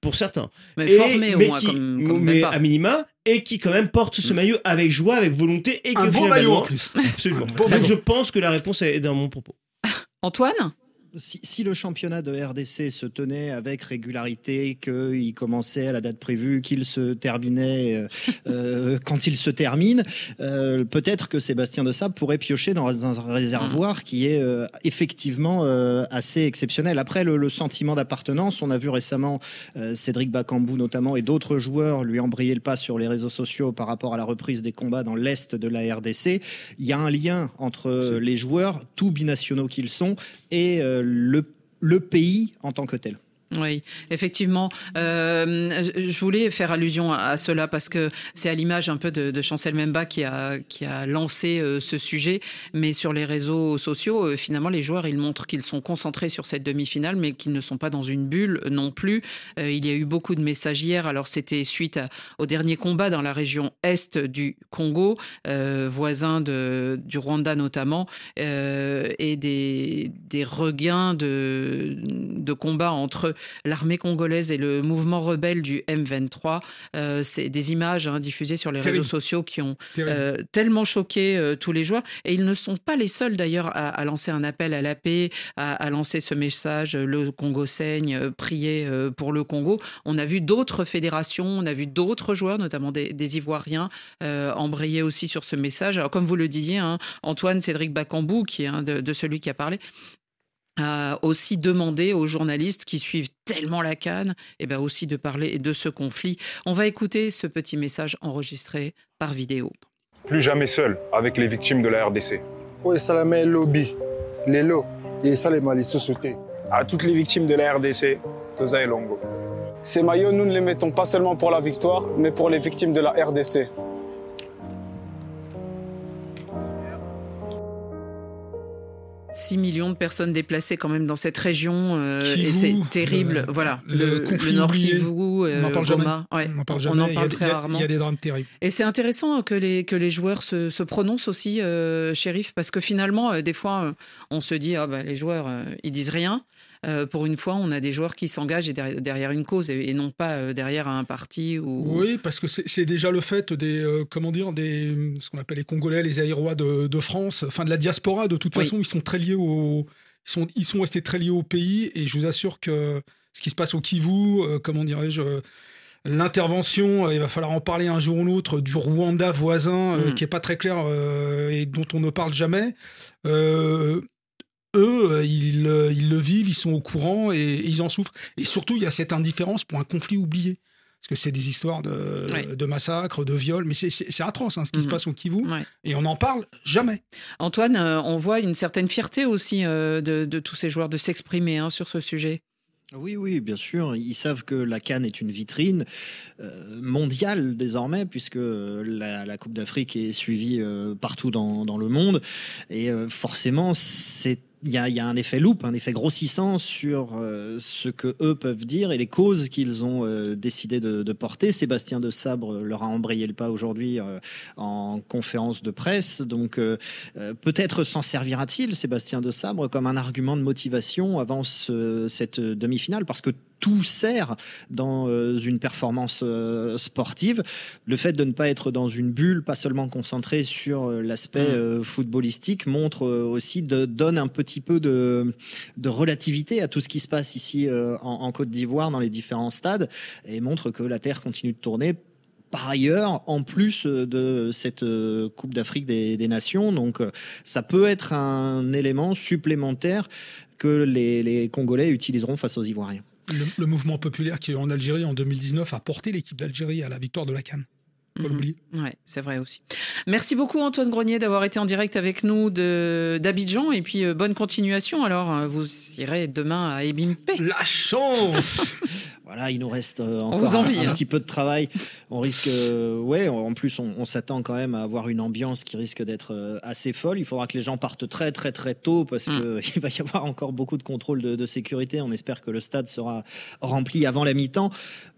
pour certains. Mais formé au moins, comme, comme mais à minima, et qui quand même porte ce mm. maillot avec joie, avec volonté et un que beau maillot en plus. Absolument. Donc je pense que la réponse est dans mon propos. Antoine? Si, le championnat de RDC se tenait avec régularité, qu'il commençait à la date prévue, qu'il se terminait euh, euh, quand il se termine, euh, peut-être que Sébastien de Sable pourrait piocher dans un réservoir qui est effectivement assez exceptionnel. Après, le, sentiment d'appartenance, on a vu récemment Cédric Bakambou notamment et d'autres joueurs lui embrayer le pas sur les réseaux sociaux par rapport à la reprise des combats dans l'Est de la RDC. Il y a un lien entre les joueurs, tout binationaux qu'ils sont, et le, pays en tant que tel. Oui, effectivement. Euh, je voulais faire allusion à, cela parce que c'est à l'image un peu de, Chancel Memba qui a, qui a lancé euh, ce sujet. Mais sur les réseaux sociaux, euh, finalement, les joueurs, ils montrent qu'ils sont concentrés sur cette demi-finale, mais qu'ils ne sont pas dans une bulle non plus. il y a eu beaucoup de messages hier. Alors, c'était suite au dernier combat dans la région est du Congo, voisin de, du Rwanda notamment, et des, des regains de, de combat entre l'armée congolaise et le mouvement rebelle du M23. Euh, c'est des images hein, diffusées sur les réseaux sociaux qui ont euh, tellement choqué euh, tous les joueurs. Et ils ne sont pas les seuls d'ailleurs à, lancer un appel à la paix, à, lancer ce message le Congo saigne, prier pour le Congo. On a vu d'autres fédérations, on a vu d'autres joueurs, notamment des, Ivoiriens, embrayer aussi sur ce message. Alors, comme vous le disiez, hein, Antoine Cédric Bakambou, qui est de celui qui a parlé, a aussi demandé aux journalistes qui suivent tellement la canne, et eh ben aussi de parler de ce conflit. On va écouter ce petit message enregistré par vidéo. Plus jamais seul avec les victimes de la RDC. Oui, ça la met lobby, les lots, et ça les les sociétés. À toutes les victimes de la RDC, Toza et Longo. Ces maillots, nous ne les mettons pas seulement pour la victoire, mais pour les victimes de la RDC. 6 millions de personnes déplacées quand même dans cette région euh, et c'est terrible. voilà, le, Nord Kivu, euh, on parle Goma. jamais. on en parle jamais. parle très rarement. Il y a des drames terribles. Et c'est intéressant que les que les joueurs se, se prononcent aussi, euh, shérif, parce que finalement, euh, des fois, on se dit ah bah, les joueurs ils disent rien. Euh, pour une fois, on a des joueurs qui s'engagent derrière une cause et, non pas euh, derrière un parti. Ou... Oui, parce que c'est déjà le fait des, euh, comment dire, des, ce qu'on appelle les Congolais, les Aérois de, France, enfin de la diaspora. De toute façon, ils sont très liés au, ils sont, ils sont restés très liés au pays. Et je vous assure que ce qui se passe au Kivu, comment dirais-je l'intervention, il va falloir en parler un jour ou l'autre, du Rwanda voisin, mm. qui est pas très clair et dont on ne parle jamais. Eux, euh, ils, euh, ils le vivent, ils sont au courant et, et ils en souffrent. Et surtout, il y a cette indifférence pour un conflit oublié. Parce que c'est des histoires de, Ouais. de massacres, de viols, mais c'est- atroce hein, ce qui se Mhm. passe au Kivu. Ouais. Et on n'en parle jamais. Antoine, euh, on voit une certaine fierté aussi euh, de, de tous ces joueurs de s'exprimer hein, sur ce sujet. Oui, oui, bien sûr. Ils savent que la Cannes est une vitrine mondiale désormais, puisque la, la Coupe d'Afrique est suivie partout dans, dans le monde. Et forcément, c'est il y, a, y a un effet loupe, un effet grossissant sur euh, ce que eux peuvent dire et les causes qu'ils ont euh, décidé de, de porter. Sébastien de Sabre leur a embrayé le pas aujourd'hui euh, en conférence de presse. Donc peut-être s'en servira-t-il, Sébastien de Sabre, comme un argument de motivation avant ce- cette demi-finale, parce que tout sert dans euh, une performance euh, sportive. Le fait de ne pas être dans une bulle, pas seulement concentré sur euh, l'aspect Mm. footballistique, montre aussi, de, donne un petit peu de, de relativité à tout ce qui se passe ici en, en Côte d'Ivoire, dans les différents stades, et montre que la Terre continue de tourner par ailleurs, en plus de cette Coupe d'Afrique des, des Nations. Donc, ça peut être un élément supplémentaire que les, les Congolais utiliseront face aux Ivoiriens. Le, mouvement populaire qui est en Algérie en 2019 a porté l'équipe d'Algérie à la victoire de la Cannes. Faut Mhm. l'oublier. Ouais, c'est vrai aussi. Merci beaucoup Antoine Grenier d'avoir été en direct avec nous de- d'Abidjan et puis euh, bonne continuation. Alors, vous irez demain à Ebimpe. La chance Voilà, il nous reste euh, encore vous un- envie, un, hein. petit peu de travail. On risque, euh, ouais, en plus, on, on s'attend quand même à avoir une ambiance qui risque d'être euh, assez folle. Il faudra que les gens partent très, très, très tôt parce Mm. qu'il va y avoir encore beaucoup de contrôles de, de sécurité. On espère que le stade sera rempli avant la mi-temps.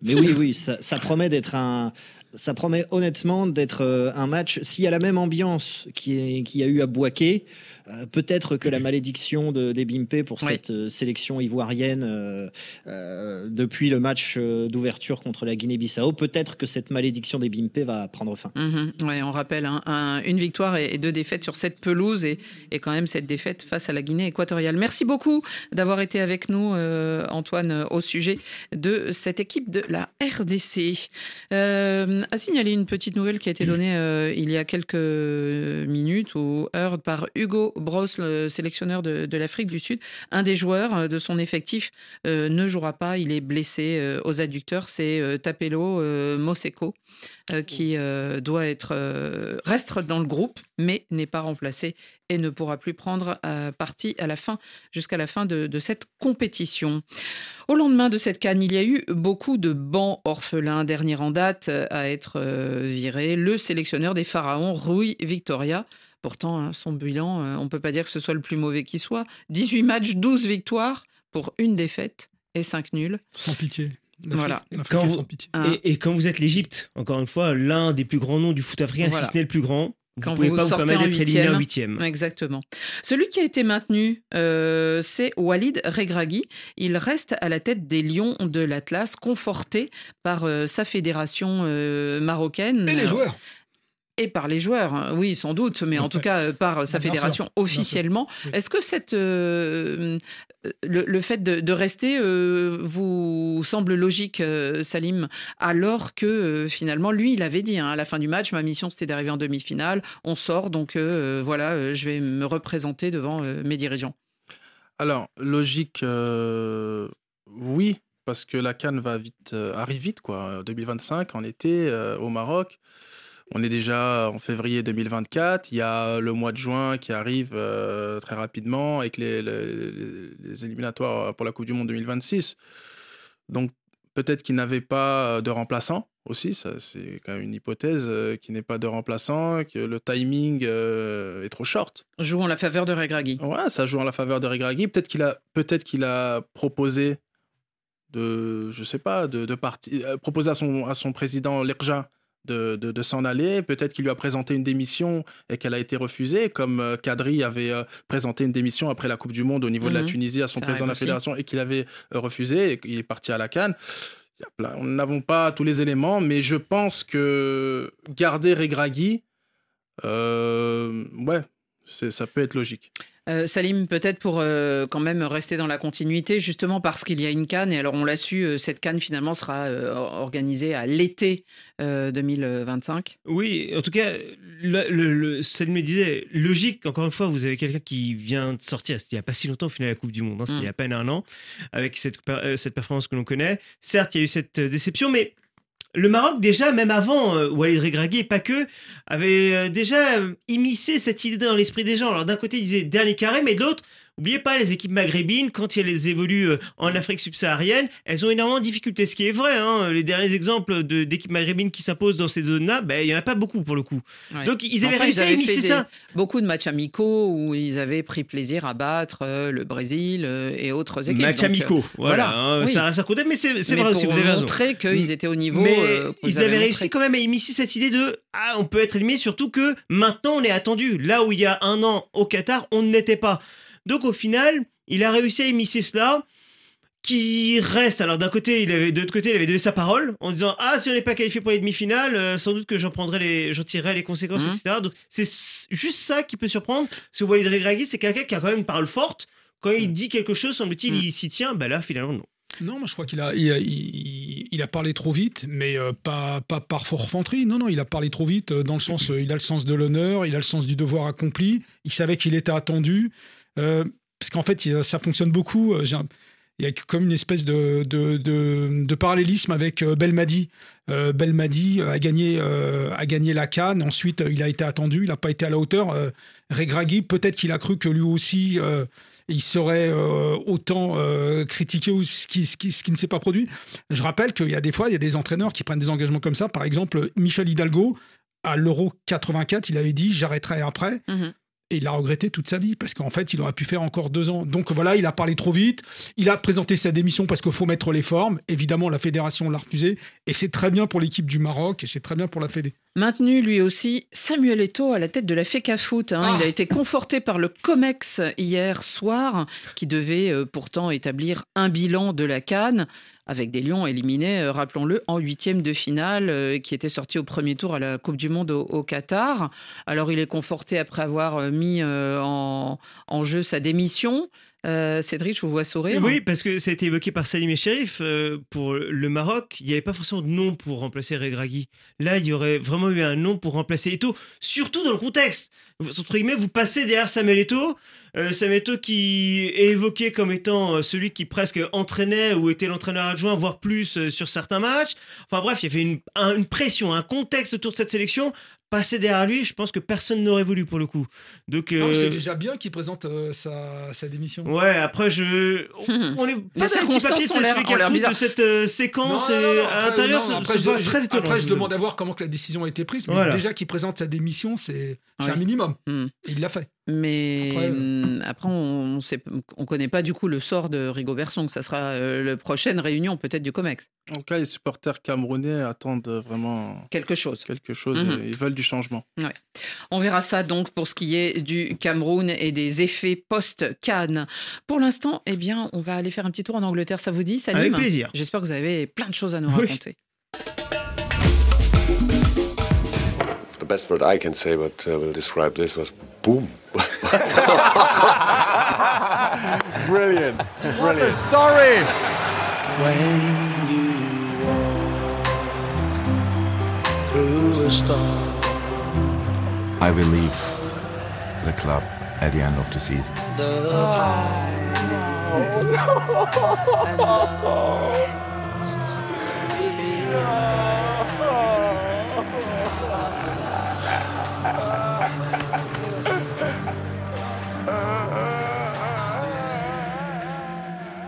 Mais oui, oui, ça, ça promet d'être un. Ça promet honnêtement d'être euh, un match. S'il y a la même ambiance qu'il y, a- eu à Boaké, euh, peut-être que la malédiction de, des Bimpe pour cette euh, sélection ivoirienne euh, depuis le match d'ouverture contre la Guinée-Bissau, peut-être que cette malédiction des Bimpe va prendre fin. Mhm. Ouais, on rappelle hein, un- une victoire et, et deux défaites sur cette pelouse et, et quand même cette défaite face à la Guinée équatoriale. Merci beaucoup d'avoir été avec nous, Antoine, au sujet de cette équipe de la RDC. Euh, à signaler une petite nouvelle qui a été donnée euh, il y a quelques minutes ou heures par Hugo Bros, le sélectionneur de, de l'Afrique du Sud. Un des joueurs euh, de son effectif euh, ne jouera pas. Il est blessé euh, aux adducteurs. C'est Tapelo Moseko qui doit être reste dans le groupe, mais n'est pas remplacé et ne pourra plus prendre partie à la fin jusqu'à la fin de, de cette compétition. Au lendemain de cette canne, il y a eu beaucoup de bancs orphelins. Dernier en date à être viré, le sélectionneur des pharaons, Rui Victoria. Pourtant, hein, son bilan, euh, on ne peut pas dire que ce soit le plus mauvais qui soit. 18 matchs, 12 victoires pour une défaite et 5 nuls. Sans pitié. Voilà. l'Afrique Quand est vous- sans pitié. Et, et quand vous êtes l'Égypte, encore une fois, l'un des plus grands noms du foot africain, Voilà. si ce n'est le plus grand, vous Quand pouvez vous pas vous sortez permettre en d'être éliminé en huitième. huitième. Exactement. Celui qui a été maintenu, euh, c'est Walid Regragui. Il reste à la tête des Lions de l'Atlas, conforté par euh, sa fédération euh, marocaine. Et les joueurs Et par les joueurs, hein. oui, sans doute, mais en tout cas euh, par sa Bien fédération officiellement. Est-ce que cette, euh, le, le fait de, de rester euh, vous semble logique, euh, Salim, alors que euh, finalement, lui, il avait dit hein, à la fin du match, ma mission c'était d'arriver en demi-finale, on sort, donc euh, voilà, euh, je vais me représenter devant euh, mes dirigeants. Alors, logique, euh, oui, parce que la Cannes va vite, euh, arrive vite, quoi. 2025, en été, euh, au Maroc. On est déjà en février 2024. Il y a le mois de juin qui arrive euh, très rapidement avec les, les- les éliminatoires pour la Coupe du Monde 2026. Donc, peut-être qu'il n'avait pas de remplaçant aussi. Ça, c'est quand même une hypothèse euh, qu'il n'ait pas de remplaçant, que le timing euh, est trop short. Jouons la faveur de Regragui. Ouais, ça joue en la faveur de Regragui. Peut-être qu'il a, peut-être qu'il a proposé de, je sais pas, de, de partir, euh, proposé à son, à son président Lerja de, de, de s'en aller. Peut-être qu'il lui a présenté une démission et qu'elle a été refusée, comme euh, Kadri avait euh, présenté une démission après la Coupe du Monde au niveau de la Mhm. Tunisie à son Ça président de la aussi. fédération et qu'il avait euh, refusé et qu'il est parti à la Cannes. Il Nous n'avons pas tous les éléments, mais je pense que garder Regragui, euh, ouais, c'est- ça peut être logique. Euh, Salim, peut-être pour euh, quand même rester dans la continuité, justement parce qu'il y a une canne, et alors on l'a su, euh, cette canne finalement sera organisée à l'été euh, 2025. Oui, en tout cas, le, le, le- Salim me disait, logique, encore une fois, vous avez quelqu'un qui vient de sortir, c'était il n'y a pas si longtemps au final de la Coupe du Monde, hein, c'était Mm. il y a à peine un an, avec cette, cette performance que l'on connaît. Certes, il y a eu cette déception, mais le Maroc, déjà, même avant euh, Walid Regragui, et pas que, avait euh, déjà euh, immiscé cette idée dans l'esprit des gens. Alors d'un côté, ils disaient dernier carré, mais de l'autre, N'oubliez pas, les équipes maghrébines, quand elles évoluent euh, en Afrique subsaharienne, elles ont énormément de difficultés. Ce qui est vrai, hein, les derniers exemples de- d'équipes maghrébines qui s'imposent dans ces zones-là, ben, il n'y en a pas beaucoup pour le coup. Ouais. Donc ils avaient Enfin, réussi à avaient immiscer fait des- ça. Beaucoup de matchs amicaux où ils avaient pris plaisir à battre euh, le Brésil euh, et autres équipes. Match Donc, euh, amicaux, voilà, hein, oui. ça à côté, mais c'est vrai aussi, vous avez raison. montrer qu'ils étaient au niveau. Mais ils avaient montré. réussi quand même à immiscer cette idée de ah on peut être éliminé surtout que maintenant on est attendu là où il y a un an au Qatar on ne l'était pas donc au final il a réussi à immiscer cela qui reste alors d'un côté il avait de l'autre côté il avait donné sa parole en disant ah si on n'est pas qualifié pour les demi-finales euh, sans doute que j'en prendrai les j'en tirerai les conséquences Mhm. etc donc c'est juste ça qui peut surprendre ce Walid Regragui c'est quelqu'un qui a quand même une parole forte quand il dit quelque chose semble-t-il il s'y tient bah là finalement non Non, moi je crois qu'il a, il a, il- il a parlé trop vite, mais euh, pas, pas par forfanterie. Non, non, il a parlé trop vite euh, dans le sens, euh, il a le sens de l'honneur, il a le sens du devoir accompli. Il savait qu'il était attendu, euh, parce qu'en fait, ça fonctionne beaucoup. euh, il y a comme une espèce de, parallélisme avec euh, Belmadi. Euh, Belmadi a gagné, euh, a gagné la Cannes. Ensuite, euh, il a été attendu, il n'a pas été à la hauteur. Euh, Regragui, peut-être qu'il a cru que lui aussi, euh, il serait euh, autant euh, critiqué ou ce qui, ne s'est pas produit. Je rappelle qu'il y a des fois, il y a des entraîneurs qui prennent des engagements comme ça. Par exemple, Michel Hidalgo, à l'Euro 84, il avait dit j'arrêterai après. Mhm. Et il l'a regretté toute sa vie parce qu'en fait, il aurait pu faire encore deux ans. Donc voilà, il a parlé trop vite. Il a présenté sa démission parce qu'il faut mettre les formes. Évidemment, la fédération l'a refusé. Et c'est très bien pour l'équipe du Maroc et c'est très bien pour la Fédé. Maintenu lui aussi Samuel Eto'o à la tête de la FECA Foot. hein. Ah. Il a été conforté par le COMEX hier soir, qui devait euh, pourtant établir un bilan de la Cannes. Avec des Lions éliminés, euh, rappelons-le, en huitième de finale, euh, qui était sorti au premier tour à la Coupe du Monde au, Qatar. Alors il est conforté après avoir euh, mis en jeu sa démission. Euh, Cédric, je vous vois sourire. Oui, parce que ça a été évoqué par Salim et Sherif. euh, pour le Maroc, il n'y avait pas forcément de nom pour remplacer Regragui. Là, il y aurait vraiment eu un nom pour remplacer Eto, surtout dans le contexte. Entre guillemets, vous passez derrière Samuel Eto. euh, Samuel Eto qui est évoqué comme étant celui qui presque entraînait ou était l'entraîneur adjoint, voire plus sur certains matchs. Enfin bref, il y avait une, un- une pression, un contexte autour de cette sélection. Passer derrière lui, je pense que personne n'aurait voulu pour le coup. Donc, euh, c'est déjà bien qu'il présente euh, sa, sa démission. Ouais, après, je. On on est pas petits circonstances papiers de cette bizarres. de cette euh, séquence Non, non, non, et non, à après, l'intérieur, je, pas je- très étonnant. après, je demande à voir comment que la décision a été prise, mais Voilà. déjà qu'il présente sa démission, c'est un minimum. Hmm. Et il l'a fait. Mais Après, hum, après, on ne connaît pas du coup le sort de Rigo Berson, que ça sera euh, la prochaine réunion peut-être du COMEX. En tout cas, les supporters camerounais attendent vraiment Quelque chose. quelque chose. Mhm. Ils veulent du changement. Ouais. On verra ça donc pour ce qui est du Cameroun et des effets post-Cannes. Pour l'instant, eh bien, on va aller faire un petit tour en Angleterre. Ça vous dit, Salim Avec plaisir. J'espère que vous avez plein de choses à nous Oui. raconter. The best word I can say, but uh, will describe this was boom. Brilliant. What a story. through a storm. I will leave the club at the end of the season. Ah,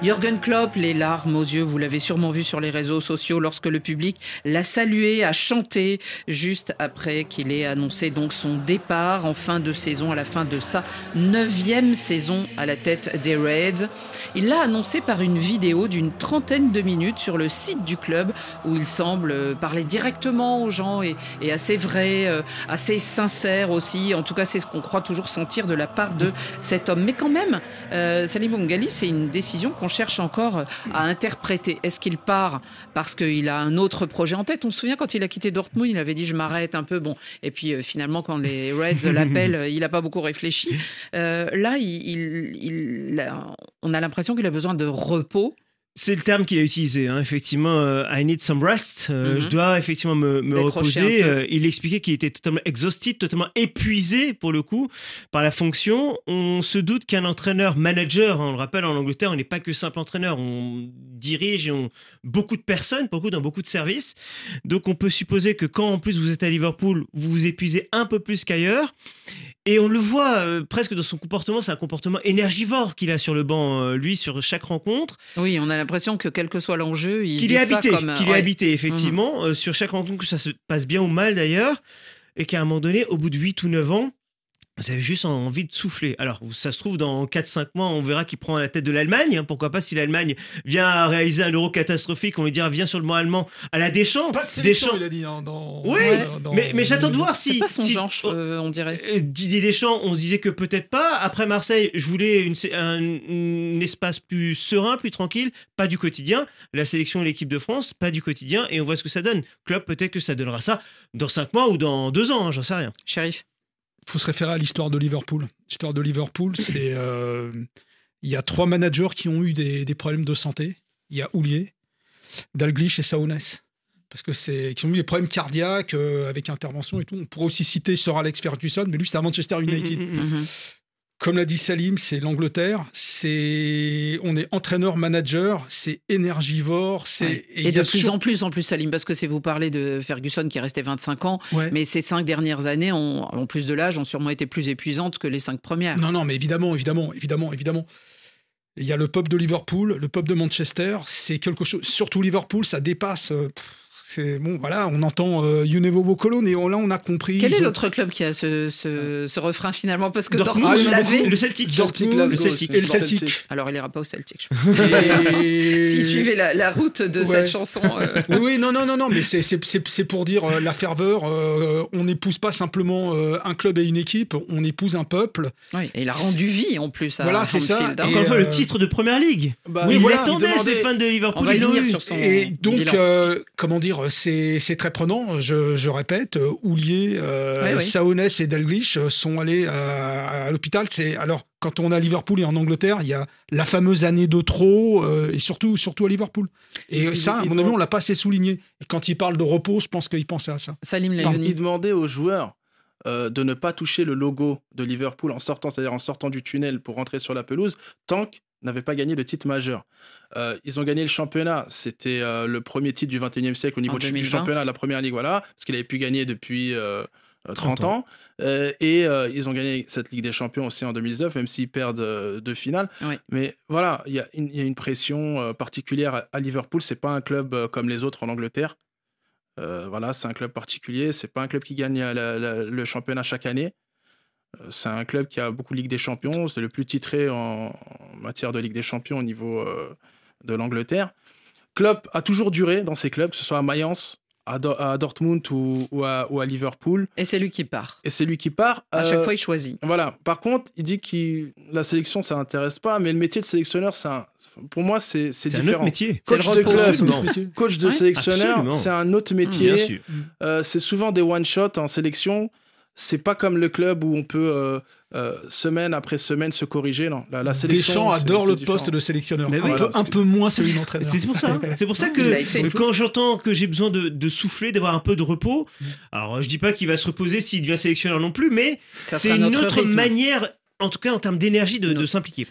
Jürgen Klopp, les larmes aux yeux, vous l'avez sûrement vu sur les réseaux sociaux lorsque le public l'a salué, a chanté juste après qu'il ait annoncé donc son départ en fin de saison, à la fin de sa neuvième saison à la tête des Reds. Il l'a annoncé par une vidéo d'une trentaine de minutes sur le site du club où il semble euh, parler directement aux gens et, assez vrai, euh, assez sincère aussi. En tout cas, c'est ce qu'on croit toujours sentir de la part de cet homme. Mais quand même, euh, Salim Bongali, c'est une décision qu'on cherche encore à interpréter. Est-ce qu'il part parce qu'il a un autre projet en tête? On se souvient quand il a quitté Dortmund, il avait dit je m'arrête un peu. Bon, et puis euh, finalement quand les Reds l'appellent, il n'a pas beaucoup réfléchi. Euh, là, il, il- il a- on a l'impression qu'il a besoin de repos. C'est le terme qu'il a utilisé, hein, effectivement. euh, I need some rest. Euh, Mhm. Je dois effectivement me, reposer. Euh, il expliquait qu'il était totalement exhausted, totalement épuisé pour le coup par la fonction. On se doute qu'un entraîneur manager, on le rappelle en Angleterre, on n'est pas que simple entraîneur, on dirige on- beaucoup de personnes, beaucoup dans beaucoup de services. Donc on peut supposer que quand en plus vous êtes à Liverpool, vous vous épuisez un peu plus qu'ailleurs. Et on le voit euh, presque dans son comportement, c'est un comportement énergivore qu'il a sur le banc, euh, lui, sur chaque rencontre. Oui, on a l'impression que quel que soit l'enjeu, il Qu'il est habité, qu'il est habité, Mhm. effectivement, euh, sur chaque rencontre, que ça se passe bien ou mal d'ailleurs, et qu'à un moment donné, au bout de 8 ou 9 ans, vous avez juste envie de souffler. Alors, ça se trouve, dans 4-5 mois, on verra qu'il prend la tête de l'Allemagne. hein. Pourquoi pas, si l'Allemagne vient à réaliser un euro catastrophique, on lui dira, viens sur le banc allemand à la Deschamps. Pas de sélection, Deschamps- il a dit. hein, dans, Oui, dans- mais, mais j'attends de voir C'est si. pas son si- genre, euh, on dirait. euh, Didier Deschamps, on se disait que peut-être pas. Après Marseille, je voulais une, un, un espace plus serein, plus tranquille, pas du quotidien. La sélection et l'équipe de France, pas du quotidien. Et on voit ce que ça donne. Club, peut-être que ça donnera ça dans 5 mois ou dans 2 ans, hein, j'en sais rien. Shérif. Faut se référer à l'histoire de Liverpool. L'histoire de Liverpool, c'est euh, il y a trois managers qui ont eu des, des problèmes de santé. Il y a Houllier, Dalglish et Saounès. Parce que c'est qui ont eu des problèmes cardiaques euh, avec intervention et tout. On pourrait aussi citer Sir Alex Ferguson, mais lui c'était à Manchester United. Comme l'a dit Salim, c'est l'Angleterre. C'est on est entraîneur manager, c'est énergivore, c'est Ouais. Et, de plus en plus, en plus, Salim, parce que c'est vous parlez de Ferguson qui est resté 25 ans, Ouais. mais ces cinq dernières années, ont, en plus de l'âge, ont sûrement été plus épuisantes que les cinq premières. Non, non, mais évidemment, évidemment, évidemment, évidemment. Il y a le pub de Liverpool, le pub de Manchester, c'est quelque chose. Surtout Liverpool, ça dépasse. euh, pff, c'est bon, voilà, on entend euh, You Never Walk Alone et on- là on a compris. Quel est l'autre club qui a ce, ce, ce refrain finalement? Parce que Dortmund, Dortmund ah, l'avait. Le Celtic. Dortmund, Glasgow le Celtic et le Celtic. Alors il ira pas au Celtic, je pense. Et- S'il suivait la, la route de Ouais. cette chanson. euh, Oui, oui, non, non, non, non, mais c'est- c'est c'est- c'est pour dire euh, la ferveur. euh, on n'épouse pas simplement euh, un club et une équipe, on épouse un peuple. oui, et il a rendu vie en plus à Voilà, c'est ça. Hein. Et, Encore une fois, le titre de première ligue. Bah, Oui, il voilà, attendait il demandait- ces fans de Liverpool. On va y venir sur son Et donc, euh, comment dire, c'est c'est très prenant. Je, je répète, euh, Houllier, euh. Saonès et Dalglish euh, sont allés à, à l'hôpital. C'est alors quand on est à Liverpool et en Angleterre, il y a la fameuse année de trop, euh, et surtout, surtout à Liverpool. Et ça, à mon avis, on l'a pas assez souligné. Et quand il parle de repos, je pense qu'il pensait à ça. Salim. Layouni. Il demandait aux joueurs euh, de ne pas toucher le logo de Liverpool en sortant, c'est-à-dire en sortant du tunnel pour rentrer sur la pelouse, tant qu'ils n'avaient pas gagné le titre majeur. Euh, ils ont gagné le championnat, c'était euh, le premier titre du 21e siècle au niveau du- du 2020. championnat de la première ligue, voilà, parce qu'il avait pu gagner depuis euh, euh, 30, 30 ans. Euh, et euh, ils ont gagné cette Ligue des Champions aussi en 2019, même s'ils perdent euh, deux finales. Oui. Mais voilà, il y, a une- il y a une pression euh, particulière à, à Liverpool. C'est pas un club euh, comme les autres en Angleterre. Euh, voilà, c'est un club particulier. C'est pas un club qui gagne la- la- le championnat chaque année. Euh, C'est un club qui a beaucoup de Ligue des Champions. C'est le plus titré en, en matière de Ligue des Champions au niveau euh, de l'Angleterre. Klopp a toujours duré dans ces clubs, que ce soit à Mayence, à, Do- à Dortmund ou, ou à, ou à Liverpool. Et c'est lui qui part. Et c'est lui qui part. À Euh, chaque fois, il choisit. Voilà. Par contre, il dit que la sélection, ça n'intéresse pas, mais le métier de sélectionneur, un- pour moi, c'est c'est C'est un différent. autre métier. C'est Coach le de club, coach de Ouais, sélectionneur, c'est un autre métier. Euh, c'est souvent des one-shot en sélection. C'est pas comme le club où on peut euh, euh, semaine après semaine se corriger. Non, la, la sélection. Deschamps adore le différent. poste de sélectionneur. Mais un, oui, peu, un que- peu moins celui d'entraîneur. C'est pour ça. hein. C'est pour ça que quand j'entends que j'ai besoin de, de souffler, d'avoir un peu de repos, Mm. alors je dis pas qu'il va se reposer s'il devient sélectionneur non plus, mais c'est une autre rythme. manière, en tout cas en termes d'énergie, de, de s'impliquer.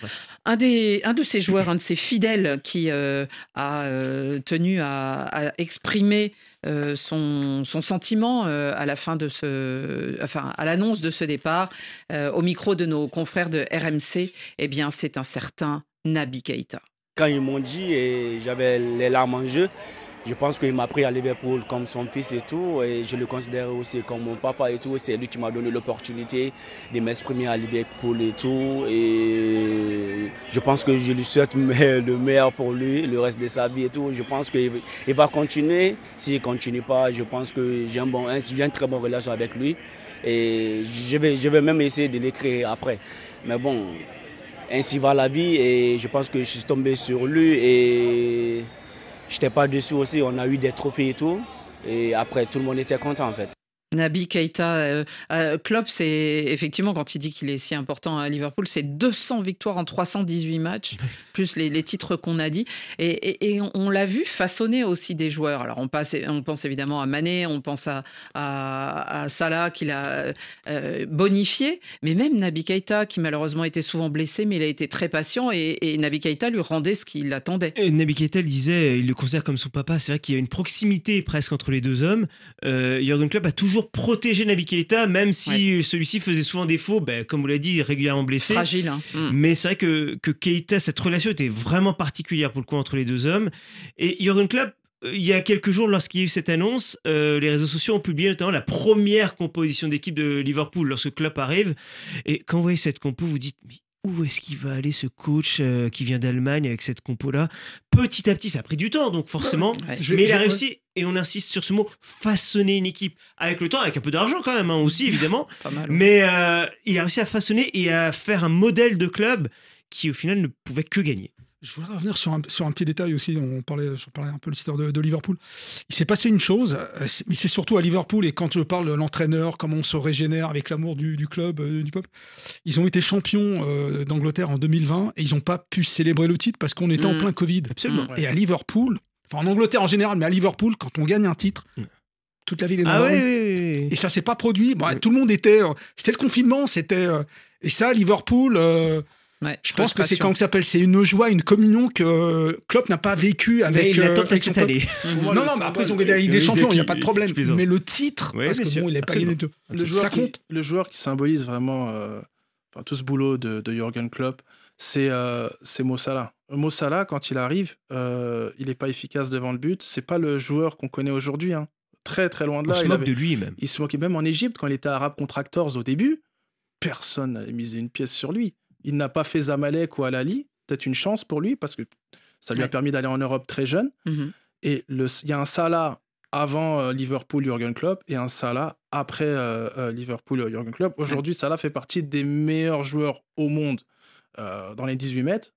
Un, des, un de ces joueurs, un de ces fidèles qui euh, a euh, tenu à, à exprimer euh, son, son sentiment euh, à la fin de ce, enfin à l'annonce de ce départ, euh, au micro de nos confrères de RMC, eh bien c'est un certain Nabi Keita. Quand ils m'ont dit et j'avais les larmes en jeu, je pense qu'il m'a pris à Liverpool comme son fils et tout. Et je le considère aussi comme mon papa et tout. C'est lui qui m'a donné l'opportunité de m'exprimer à Liverpool et tout. Et je pense que je lui souhaite le meilleur pour lui, le reste de sa vie et tout. Je pense qu'il il va continuer. S'il ne continue pas, je pense que j'ai un bon, j'ai une très bonne relation avec lui. Et je vais, je vais même essayer de l'écrire après. Mais bon, ainsi va la vie et je pense que je suis tombé sur lui et je n'étais pas dessus aussi. On a eu des trophées et tout. Et après, tout le monde était content en fait. Nabi Keita, euh, euh, Klopp, c'est effectivement quand il dit qu'il est si important à Liverpool, c'est 200 victoires en 318 matchs, plus les, les titres qu'on a dit. Et, et- et on l'a vu façonner aussi des joueurs. Alors on, passe, on pense évidemment à Mané, on pense à, à, à Salah qu'il a euh, bonifié, mais même Nabi Keita qui malheureusement était souvent blessé, mais il a été très patient et, et Nabi Keita lui rendait ce qu'il attendait. Et Naby Keita le disait, il le considère comme son papa. C'est vrai qu'il y a une proximité presque entre les deux hommes. Jürgen Klopp a toujours protégé Naby Keita, même si celui-ci faisait souvent défaut, ben, comme vous l'avez dit, régulièrement blessé. Fragile. hein. Mm. Mais c'est vrai que, que Keita, cette relation était vraiment particulière pour le coup entre les deux hommes. Et Jürgen Klopp, euh, il y a quelques jours, lorsqu'il y a eu cette annonce, euh, les réseaux sociaux ont publié notamment la première composition d'équipe de Liverpool lorsque Klopp arrive. Et quand vous voyez cette compo, vous dites, mais où est-ce qu'il va aller ce coach euh, qui vient d'Allemagne avec cette compo-là? Petit à petit, ça a pris du temps, donc forcément. Ouais. Je- Mais il a réussi, et on insiste sur ce mot, façonner une équipe. Avec le temps, avec un peu d'argent quand même, hein, aussi, évidemment. Pas mal. Mais euh, il a réussi à façonner et à faire un modèle de club qui, au final, ne pouvait que gagner. Je voudrais revenir sur un, sur un petit détail aussi. On parlait, je parlais un peu de l'histoire de, de Liverpool. Il s'est passé une chose, euh, mais c'est surtout à Liverpool. Et quand je parle de l'entraîneur, comment on se régénère avec l'amour du, du club, euh, du peuple, ils ont été champions euh, d'Angleterre en 2020 et ils n'ont pas pu célébrer le titre parce qu'on était en Mm. plein Covid. Absolument. Et à Liverpool, enfin en Angleterre en général, mais à Liverpool, quand on gagne un titre, toute la ville est dans Ah la oui, rue. oui, oui, oui. Et ça s'est pas produit. Bon, Tout le monde était. euh, C'était le confinement. C'était. euh, et ça, à Liverpool. euh, je pense que c'est quand s'appelle, c'est une joie, une communion que euh, Klopp n'a pas vécu avec. Mais il attend euh, avec son peuple. Non, non, mais après ils ont gagné la Ligue des Champions, il n'y a pas de problème. Mais le titre, Oui, parce que sûr, bon, il n'est pas gagné deux. le joueur, ça qui, compte. le joueur qui symbolise vraiment euh, enfin, tout ce boulot de, de Jürgen Klopp, c'est euh, c'est Mo Salah. Mo Salah, quand il arrive, euh, il n'est pas efficace devant le but. C'est pas le joueur qu'on connaît aujourd'hui. hein. Très, très loin de On là. se Il moque avait- de lui même. Il se moquait même en Égypte quand il était à Arab Contractors au début. Personne n'avait misé une pièce sur lui. Il n'a pas fait Zamalek ou Al-Ali. Peut-être une chance pour lui parce que ça lui a permis d'aller en Europe très jeune. Mhm. Et le- il y a un Salah avant euh, Liverpool Jurgen Klopp et un Salah après euh, euh, Liverpool Jurgen Klopp. Aujourd'hui, Salah fait partie des meilleurs joueurs au monde euh, dans les 18 mètres.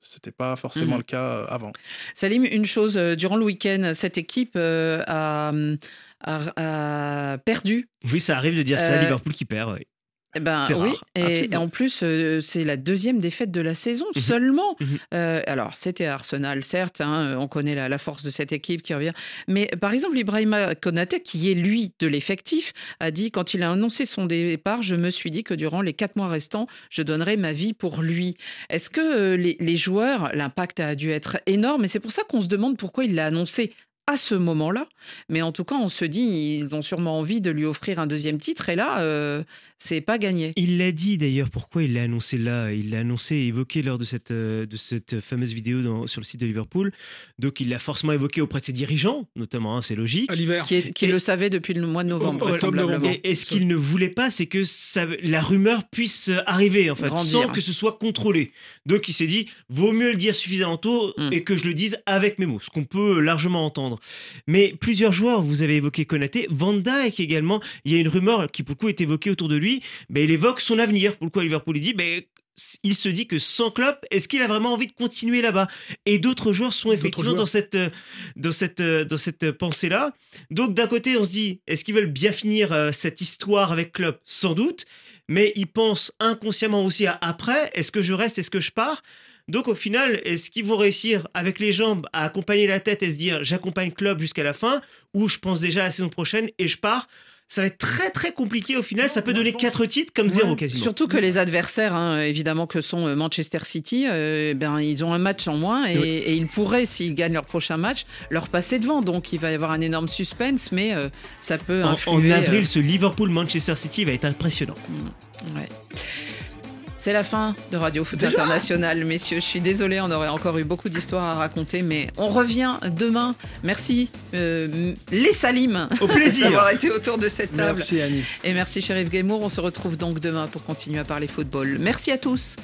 C'était pas forcément Mhm. le cas avant. Salim, une chose, durant le week-end, cette équipe euh, a, a- a perdu. Oui, ça arrive de dire ça, Liverpool qui perd. oui. Eh Ben, oui, rare, et, en plus, euh, c'est la deuxième défaite de la saison Mhm. seulement. Mhm. Euh, alors, c'était Arsenal, certes, hein, on connaît la, la force de cette équipe qui revient. Mais par exemple, Ibrahima Konaté, qui est lui de l'effectif, a dit quand il a annoncé son départ, je me suis dit que durant les quatre mois restants, je donnerai ma vie pour lui. Est-ce que euh, les, les joueurs, l'impact a dû être énorme et c'est pour ça qu'on se demande pourquoi il l'a annoncé à ce moment-là. Mais en tout cas, on se dit, ils ont sûrement envie de lui offrir un deuxième titre. Et là, euh, c'est pas gagné. Il l'a dit d'ailleurs, pourquoi il l'a annoncé là? Il l'a annoncé et évoqué lors de cette, euh, de cette fameuse vidéo dans- sur le site de Liverpool. Donc il l'a forcément évoqué auprès de ses dirigeants, notamment, hein, c'est logique. À l'hiver. Qui, est- qui le savait depuis le mois de novembre, vraisemblablement. novembre. Et, et ce qu'il ne voulait pas, c'est que ça- la rumeur puisse euh, arriver, en fait, Grandir. sans que ce soit contrôlé. Donc il s'est dit, vaut mieux le dire suffisamment tôt Mm. et que je le dise avec mes mots, ce qu'on peut largement entendre. Mais plusieurs joueurs, vous avez évoqué Konaté, Van Dijk également, il y a une rumeur qui pour le coup est évoquée autour de lui, ben, il évoque son avenir. Pour le coup, à Liverpool, il dit, ben, il se dit que sans Klopp, est-ce qu'il a vraiment envie de continuer là-bas? Et d'autres joueurs sont effectivement joueurs. dans cette, dans cette, dans cette pensée-là. Donc d'un côté, on se dit, est-ce qu'ils veulent bien finir euh, cette histoire avec Klopp? Sans doute. Mais ils pensent inconsciemment aussi à après, est-ce que je reste, est-ce que je pars? Donc au final, est-ce qu'ils vont réussir avec les jambes à accompagner la tête et se dire j'accompagne Klopp jusqu'à la fin ou je pense déjà à la saison prochaine et je pars? Ça va être très très compliqué au final. Ça peut donner 4 titres comme 0 quasiment. Surtout que les adversaires, hein, évidemment, que sont euh, Manchester City, euh, ben, ils ont un match en moins et, Oui. et ils pourraient, s'ils gagnent leur prochain match, leur passer devant. Donc il va y avoir un énorme suspense, mais euh, ça peut En, influer. en avril, euh, ce Liverpool-Manchester City va être impressionnant. ouais. C'est la fin de Radio Foot International, messieurs. Je suis désolée, on aurait encore eu beaucoup d'histoires à raconter, mais on revient demain. Merci, euh, les Salim, Au plaisir. d'avoir été autour de cette table. Merci Annie. Et merci, Sheriff Gamour. On se retrouve donc demain pour continuer à parler football. Merci à tous.